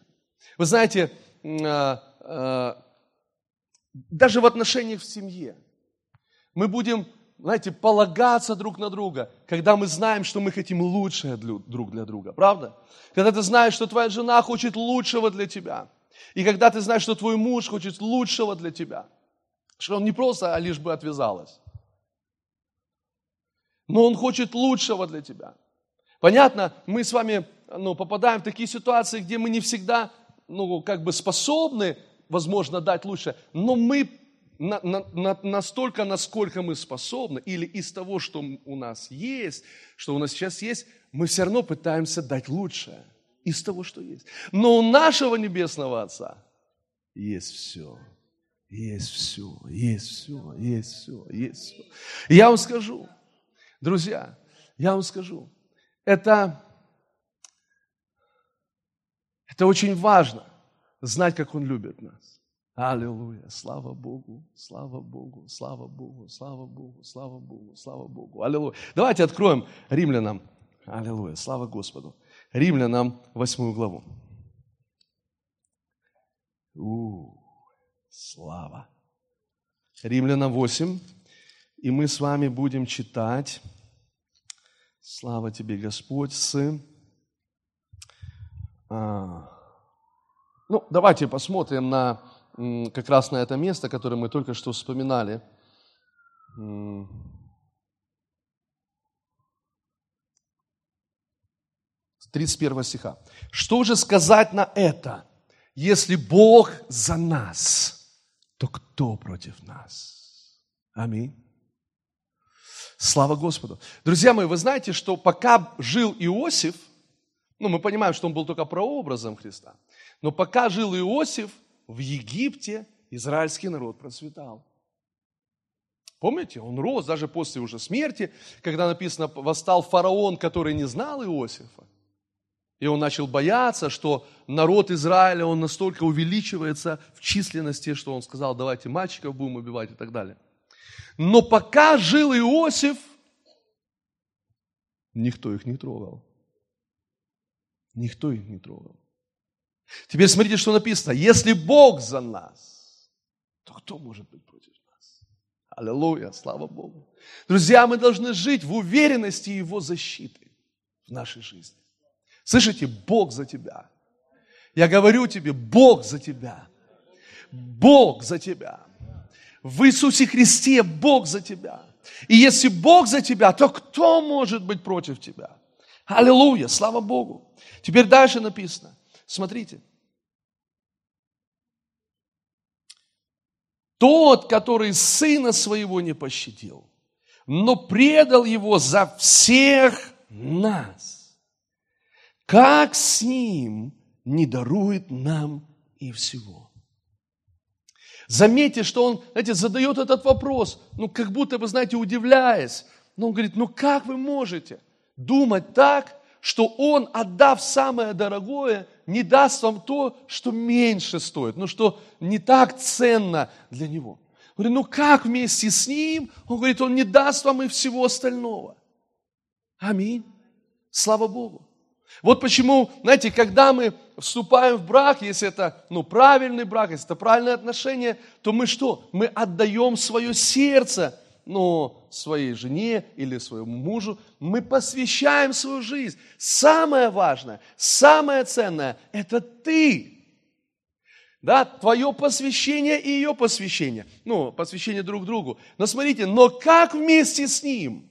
Вы знаете, а, а, даже в отношениях в семье мы будем знаете, полагаться друг на друга, когда мы знаем, что мы хотим лучшее друг для друга, правда? Когда ты знаешь, что твоя жена хочет лучшего для тебя, и когда ты знаешь, что твой муж хочет лучшего для тебя, что он не просто, а лишь бы отвязалась, но он хочет лучшего для тебя. Понятно, мы с вами ну, попадаем в такие ситуации, где мы не всегда ну, как бы способны, возможно, дать лучше, но мы на, на, настолько, насколько мы способны, или из того, что у нас есть, что у нас сейчас есть, мы все равно пытаемся дать лучшее из того, что есть. Но у нашего Небесного Отца есть все. Есть все, есть все, есть все, есть все. Я вам скажу, друзья, я вам скажу, это, это очень важно, знать, как Он любит нас. Аллилуйя, слава Богу, слава Богу, слава Богу, слава Богу, слава Богу, слава Богу. Аллилуйя. Давайте откроем римлянам. Аллилуйя, слава Господу. Римлянам восьмую главу. У, слава. Римлянам 8. И мы с вами будем читать. Слава тебе, Господь, с... А, ну, давайте посмотрим на как раз на это место, которое мы только что вспоминали. 31 стиха. Что же сказать на это? Если Бог за нас, то кто против нас? Аминь. Слава Господу. Друзья мои, вы знаете, что пока жил Иосиф, ну, мы понимаем, что он был только прообразом Христа, но пока жил Иосиф, в Египте израильский народ процветал. Помните, он рос даже после уже смерти, когда написано, восстал фараон, который не знал Иосифа. И он начал бояться, что народ Израиля, он настолько увеличивается в численности, что он сказал, давайте мальчиков будем убивать и так далее. Но пока жил Иосиф, никто их не трогал. Никто их не трогал. Теперь смотрите, что написано. Если Бог за нас, то кто может быть против нас? Аллилуйя, слава Богу. Друзья, мы должны жить в уверенности Его защиты в нашей жизни. Слышите, Бог за тебя. Я говорю тебе, Бог за тебя. Бог за тебя. В Иисусе Христе Бог за тебя. И если Бог за тебя, то кто может быть против тебя? Аллилуйя, слава Богу. Теперь дальше написано. Смотрите. Тот, который сына своего не пощадил, но предал его за всех нас, как с ним не дарует нам и всего. Заметьте, что он, знаете, задает этот вопрос, ну, как будто бы, знаете, удивляясь. Но он говорит, ну, как вы можете думать так, что он, отдав самое дорогое, не даст вам то, что меньше стоит, ну, что не так ценно для него. Говорит, ну, как вместе с ним? Он говорит, он не даст вам и всего остального. Аминь. Слава Богу. Вот почему, знаете, когда мы вступаем в брак, если это ну, правильный брак, если это правильные отношения, то мы что? Мы отдаем свое сердце ну, своей жене или своему мужу, мы посвящаем свою жизнь. Самое важное, самое ценное – это ты. Да, твое посвящение и ее посвящение. Ну, посвящение друг другу. Но смотрите, но как вместе с ним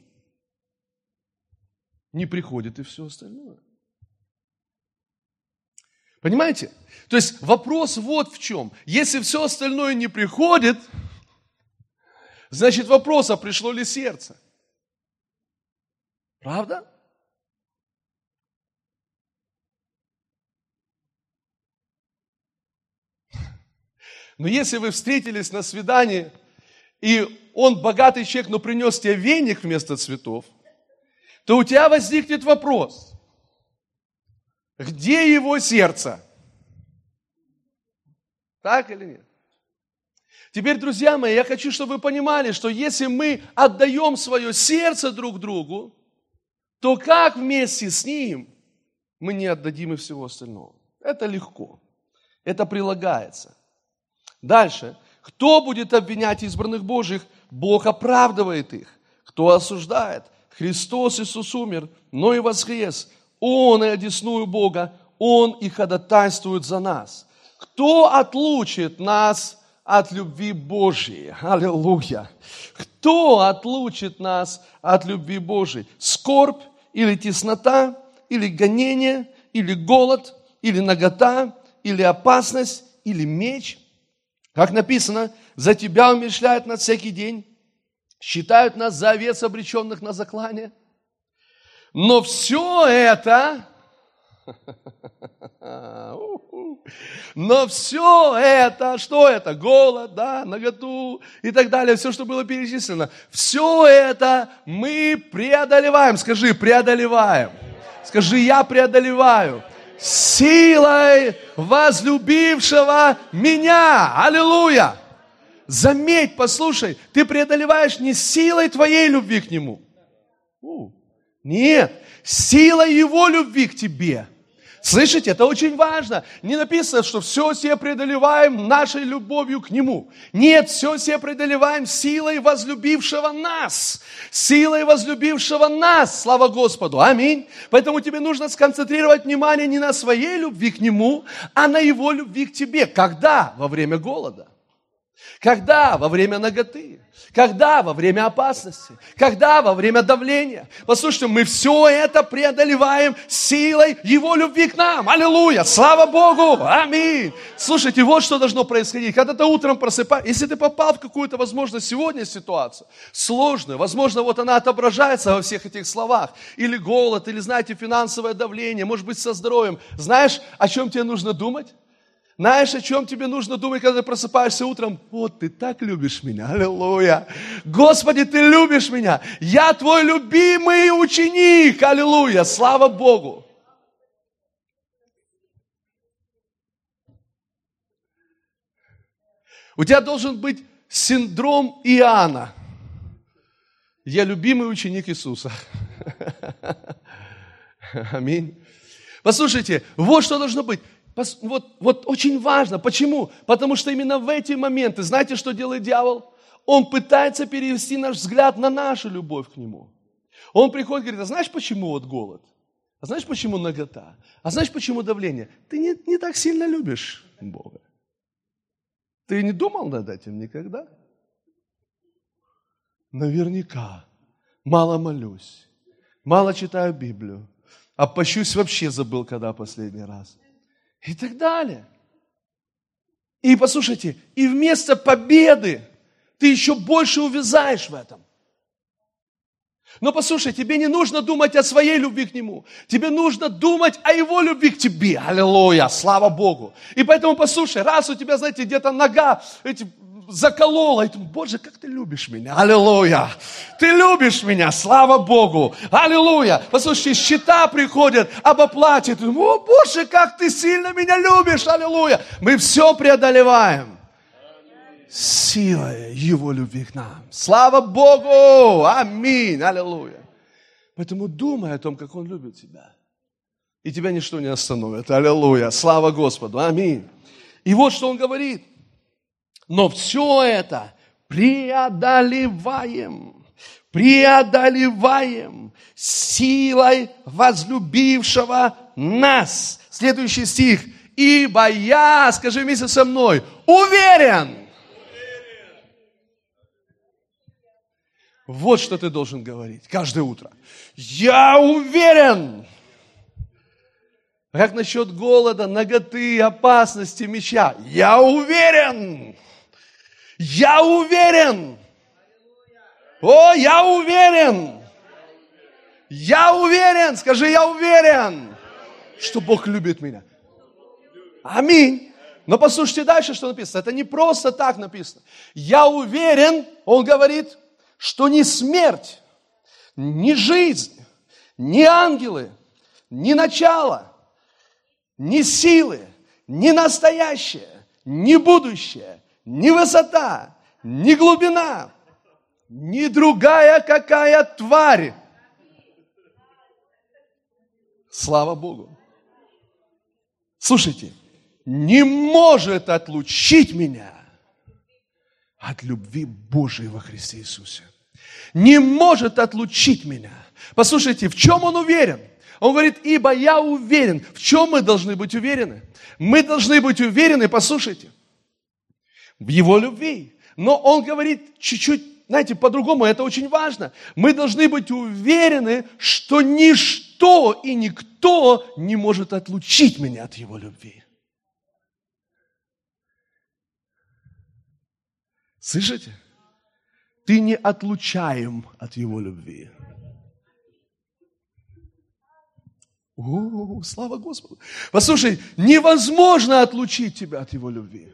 не приходит и все остальное. Понимаете? То есть вопрос вот в чем. Если все остальное не приходит, значит вопрос, а пришло ли сердце? Правда? Но если вы встретились на свидании, и он богатый человек, но принес тебе веник вместо цветов, то у тебя возникнет вопрос – где его сердце? Так или нет? Теперь, друзья мои, я хочу, чтобы вы понимали, что если мы отдаем свое сердце друг другу, то как вместе с ним мы не отдадим и всего остального? Это легко. Это прилагается. Дальше. Кто будет обвинять избранных Божьих? Бог оправдывает их. Кто осуждает? Христос Иисус умер, но и воскрес. Он и одесную Бога, Он и ходатайствует за нас. Кто отлучит нас от любви Божьей? Аллилуйя! Кто отлучит нас от любви Божьей? Скорбь или теснота, или гонение, или голод, или нагота, или опасность, или меч? Как написано, за тебя умешляют на всякий день, считают нас за овец, обреченных на заклание – но все это, но все это, что это? Голод, да, наготу и так далее, все, что было перечислено. Все это мы преодолеваем. Скажи, преодолеваем. Скажи, я преодолеваю силой возлюбившего меня. Аллилуйя! Заметь, послушай, ты преодолеваешь не силой твоей любви к Нему. Нет, сила Его любви к тебе. Слышите, это очень важно. Не написано, что все все преодолеваем нашей любовью к Нему. Нет, все все преодолеваем силой возлюбившего нас. Силой возлюбившего нас. Слава Господу. Аминь. Поэтому тебе нужно сконцентрировать внимание не на своей любви к Нему, а на Его любви к тебе. Когда? Во время голода. Когда? Во время ноготы. Когда? Во время опасности. Когда? Во время давления. Послушайте, мы все это преодолеваем силой Его любви к нам. Аллилуйя! Слава Богу! Аминь! Слушайте, вот что должно происходить. Когда ты утром просыпаешься, если ты попал в какую-то, возможно, сегодня ситуацию, сложную, возможно, вот она отображается во всех этих словах, или голод, или, знаете, финансовое давление, может быть, со здоровьем. Знаешь, о чем тебе нужно думать? Знаешь, о чем тебе нужно думать, когда ты просыпаешься утром? Вот ты так любишь меня, аллилуйя. Господи, ты любишь меня. Я твой любимый ученик, аллилуйя. Слава Богу. У тебя должен быть синдром Иоанна. Я любимый ученик Иисуса. Аминь. Послушайте, вот что должно быть. Вот, вот очень важно. Почему? Потому что именно в эти моменты, знаете, что делает дьявол? Он пытается перевести наш взгляд на нашу любовь к нему. Он приходит и говорит, а знаешь, почему вот голод? А знаешь, почему нагота? А знаешь, почему давление? Ты не, не так сильно любишь Бога. Ты не думал над этим никогда? Наверняка. Мало молюсь, мало читаю Библию, а пощусь вообще забыл, когда последний раз. И так далее. И послушайте, и вместо победы ты еще больше увязаешь в этом. Но послушай, тебе не нужно думать о своей любви к Нему. Тебе нужно думать о Его любви к тебе. Аллилуйя, слава Богу. И поэтому послушай, раз у тебя, знаете, где-то нога эти, заколола, и ты, Боже, как ты любишь меня. Аллилуйя. Ты любишь меня, слава Богу. Аллилуйя. Послушайте, счета приходят об оплате. Ты, О, Боже, как ты сильно меня любишь. Аллилуйя. Мы все преодолеваем силой Его любви к нам. Слава Богу! Аминь! Аллилуйя! Поэтому думай о том, как Он любит тебя. И тебя ничто не остановит. Аллилуйя! Слава Господу! Аминь! И вот что Он говорит. Но все это преодолеваем, преодолеваем силой возлюбившего нас. Следующий стих. Ибо я, скажи вместе со мной, уверен, Вот что ты должен говорить каждое утро. Я уверен. Как насчет голода, ноготы, опасности, меча? Я уверен. Я уверен. О, я уверен. Я уверен. Скажи, я уверен, что Бог любит меня. Аминь. Но послушайте дальше, что написано. Это не просто так написано. Я уверен, он говорит, что ни смерть, ни жизнь, ни ангелы, ни начало, ни силы, ни настоящее, ни будущее, ни высота, ни глубина, ни другая какая тварь. Слава Богу. Слушайте, не может отлучить меня от любви Божией во Христе Иисусе не может отлучить меня. Послушайте, в чем он уверен? Он говорит, ибо я уверен. В чем мы должны быть уверены? Мы должны быть уверены, послушайте, в его любви. Но он говорит чуть-чуть, знаете, по-другому, это очень важно. Мы должны быть уверены, что ничто и никто не может отлучить меня от его любви. Слышите? Ты не отлучаем от Его любви. О, слава Господу. Послушай, невозможно отлучить тебя от Его любви.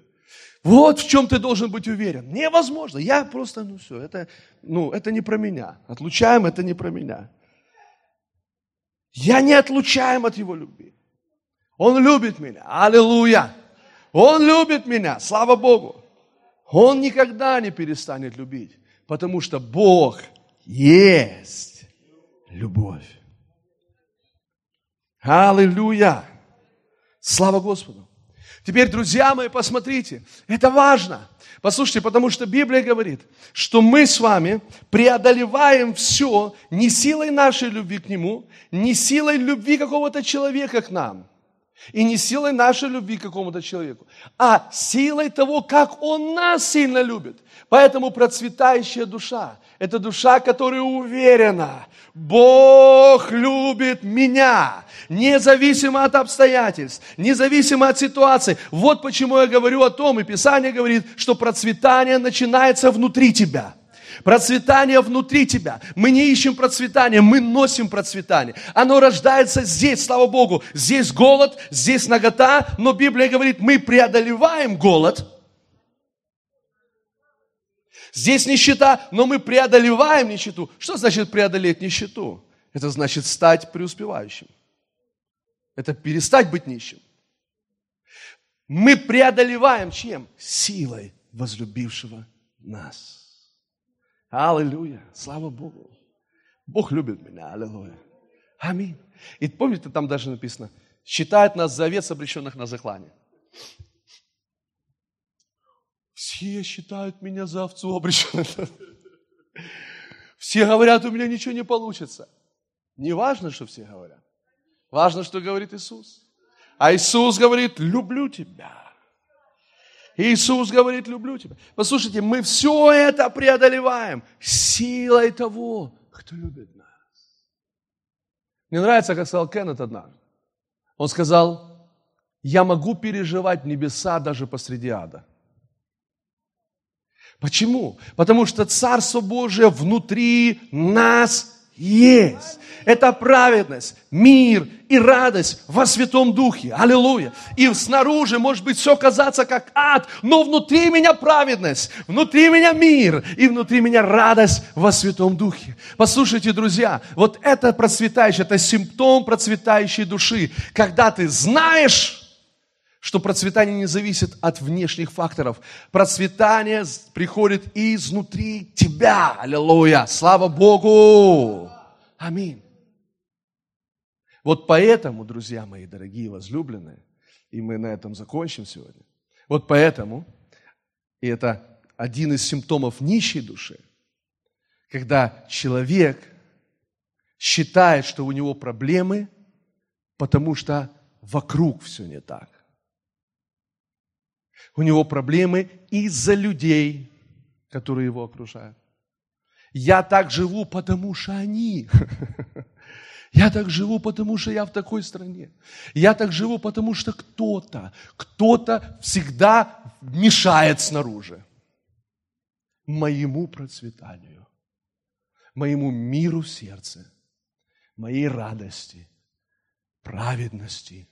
Вот в чем ты должен быть уверен. Невозможно. Я просто, ну все, это, ну, это не про меня. Отлучаем, это не про меня. Я не отлучаем от Его любви. Он любит меня. Аллилуйя. Он любит меня. Слава Богу. Он никогда не перестанет любить. Потому что Бог есть любовь. Аллилуйя! Слава Господу! Теперь, друзья мои, посмотрите, это важно. Послушайте, потому что Библия говорит, что мы с вами преодолеваем все не силой нашей любви к Нему, не силой любви какого-то человека к нам, и не силой нашей любви к какому-то человеку, а силой того, как Он нас сильно любит. Поэтому процветающая душа – это душа, которая уверена, Бог любит меня, независимо от обстоятельств, независимо от ситуации. Вот почему я говорю о том, и Писание говорит, что процветание начинается внутри тебя – Процветание внутри тебя. Мы не ищем процветания, мы носим процветание. Оно рождается здесь, слава Богу. Здесь голод, здесь нагота, но Библия говорит, мы преодолеваем голод. Здесь нищета, но мы преодолеваем нищету. Что значит преодолеть нищету? Это значит стать преуспевающим. Это перестать быть нищим. Мы преодолеваем чем? Силой возлюбившего нас. Аллилуйя. Слава Богу. Бог любит меня. Аллилуйя. Аминь. И помните, там даже написано, считает нас за овец, обреченных на заклание. Все считают меня за овцу обреченных. Все говорят, у меня ничего не получится. Не важно, что все говорят. Важно, что говорит Иисус. А Иисус говорит, люблю тебя. Иисус говорит, люблю тебя. Послушайте, мы все это преодолеваем силой того, кто любит нас. Мне нравится, как сказал Кеннет однажды. Он сказал, я могу переживать небеса даже посреди ада. Почему? Потому что Царство Божие внутри нас есть. Это праведность, мир и радость во Святом Духе. Аллилуйя. И снаружи может быть все казаться как ад, но внутри меня праведность, внутри меня мир и внутри меня радость во Святом Духе. Послушайте, друзья, вот это процветающее, это симптом процветающей души. Когда ты знаешь, что процветание не зависит от внешних факторов. Процветание приходит изнутри тебя. Аллилуйя. Слава Богу. Аминь. Вот поэтому, друзья мои дорогие возлюбленные, и мы на этом закончим сегодня. Вот поэтому, и это один из симптомов нищей души, когда человек считает, что у него проблемы, потому что вокруг все не так. У него проблемы из-за людей, которые его окружают. Я так живу, потому что они. Я так живу, потому что я в такой стране. Я так живу, потому что кто-то, кто-то всегда мешает снаружи моему процветанию, моему миру в сердце, моей радости, праведности,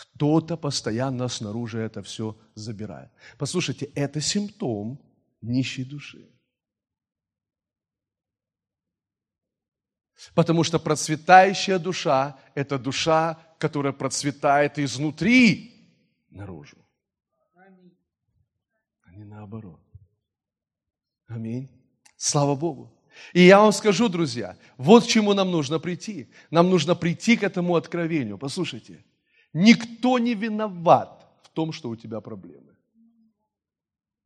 кто-то постоянно снаружи это все забирает. Послушайте, это симптом нищей души. Потому что процветающая душа – это душа, которая процветает изнутри наружу. А не наоборот. Аминь. Слава Богу. И я вам скажу, друзья, вот к чему нам нужно прийти. Нам нужно прийти к этому откровению. Послушайте, Никто не виноват в том, что у тебя проблемы.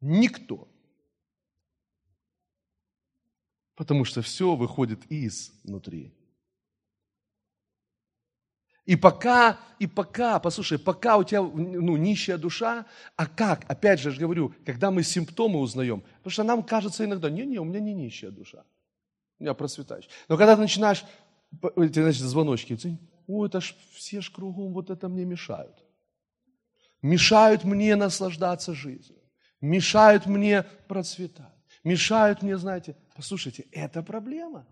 Никто. Потому что все выходит изнутри. И пока, и пока, послушай, пока у тебя ну, нищая душа, а как? Опять же, я же говорю, когда мы симптомы узнаем, потому что нам кажется иногда, не-не, у меня не нищая душа, у меня процветающая. Но когда ты начинаешь, эти, значит, звоночки, о, это ж все ж кругом вот это мне мешают. Мешают мне наслаждаться жизнью. Мешают мне процветать. Мешают мне, знаете, послушайте, это проблема.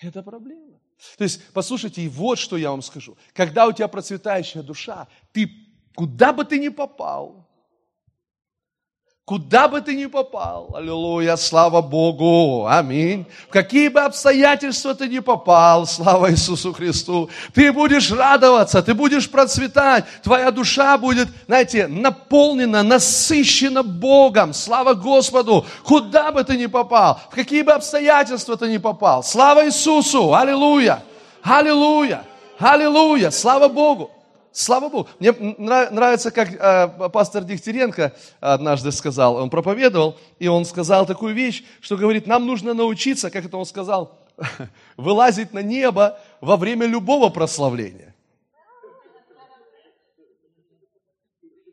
Это проблема. То есть, послушайте, и вот что я вам скажу. Когда у тебя процветающая душа, ты куда бы ты ни попал, Куда бы ты ни попал, аллилуйя, слава Богу, аминь. В какие бы обстоятельства ты ни попал, слава Иисусу Христу, ты будешь радоваться, ты будешь процветать, твоя душа будет, знаете, наполнена, насыщена Богом, слава Господу, куда бы ты ни попал, в какие бы обстоятельства ты ни попал, слава Иисусу, аллилуйя, аллилуйя, аллилуйя, слава Богу. Слава Богу. Мне нравится, как э, пастор Дегтяренко однажды сказал, он проповедовал, и он сказал такую вещь, что говорит, нам нужно научиться, как это он сказал, вылазить на небо во время любого прославления.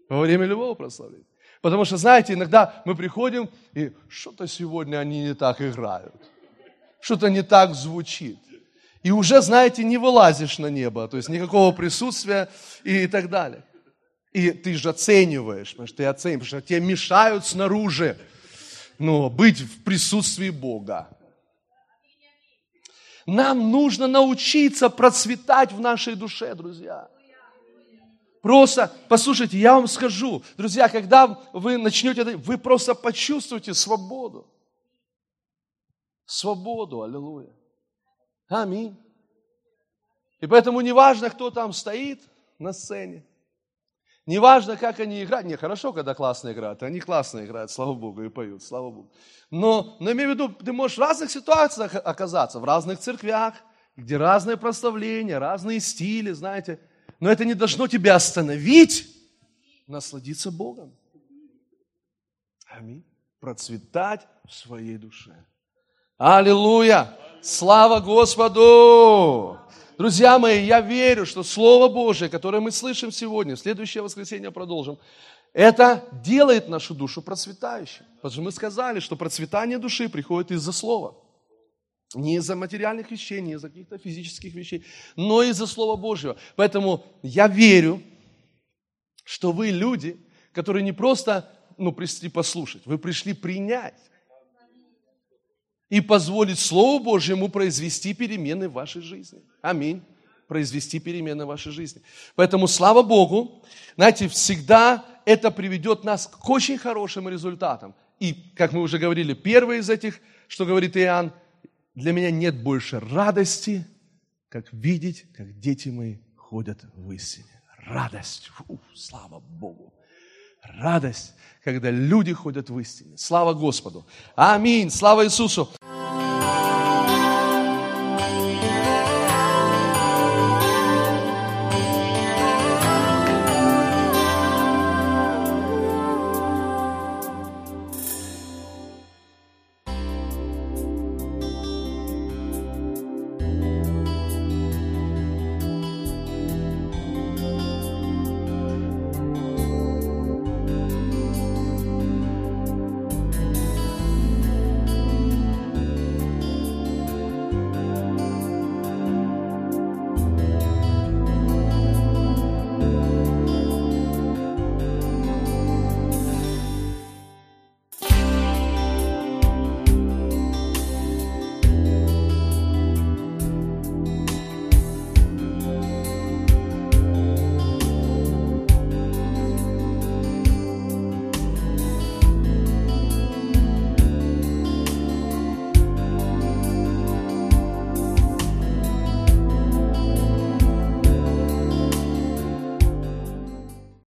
Во время любого прославления. Потому что, знаете, иногда мы приходим, и что-то сегодня они не так играют. Что-то не так звучит и уже, знаете, не вылазишь на небо, то есть никакого присутствия и так далее. И ты же оцениваешь, потому что ты оцениваешь, потому что тебе мешают снаружи ну, быть в присутствии Бога. Нам нужно научиться процветать в нашей душе, друзья. Просто, послушайте, я вам скажу, друзья, когда вы начнете, вы просто почувствуете свободу. Свободу, аллилуйя. Аминь. И поэтому не важно, кто там стоит на сцене, Неважно, как они играют. Не, хорошо, когда классно играют. Они классно играют, слава Богу, и поют, слава Богу. Но, но имею в виду, ты можешь в разных ситуациях оказаться, в разных церквях, где разные прославления, разные стили, знаете. Но это не должно тебя остановить насладиться Богом. Аминь. Процветать в своей душе. Аллилуйя! Слава Господу! Друзья мои, я верю, что Слово Божие, которое мы слышим сегодня, в следующее воскресенье продолжим, это делает нашу душу процветающей. Потому что мы сказали, что процветание души приходит из-за Слова. Не из-за материальных вещей, не из-за каких-то физических вещей, но из-за Слова Божьего. Поэтому я верю, что вы люди, которые не просто ну, пришли послушать, вы пришли принять и позволить Слову Божьему произвести перемены в вашей жизни. Аминь. Произвести перемены в вашей жизни. Поэтому, слава Богу, знаете, всегда это приведет нас к очень хорошим результатам. И, как мы уже говорили, первый из этих, что говорит Иоанн, для меня нет больше радости, как видеть, как дети мои ходят в истине. Радость. Фу, слава Богу. Радость, когда люди ходят в истине. Слава Господу. Аминь. Слава Иисусу.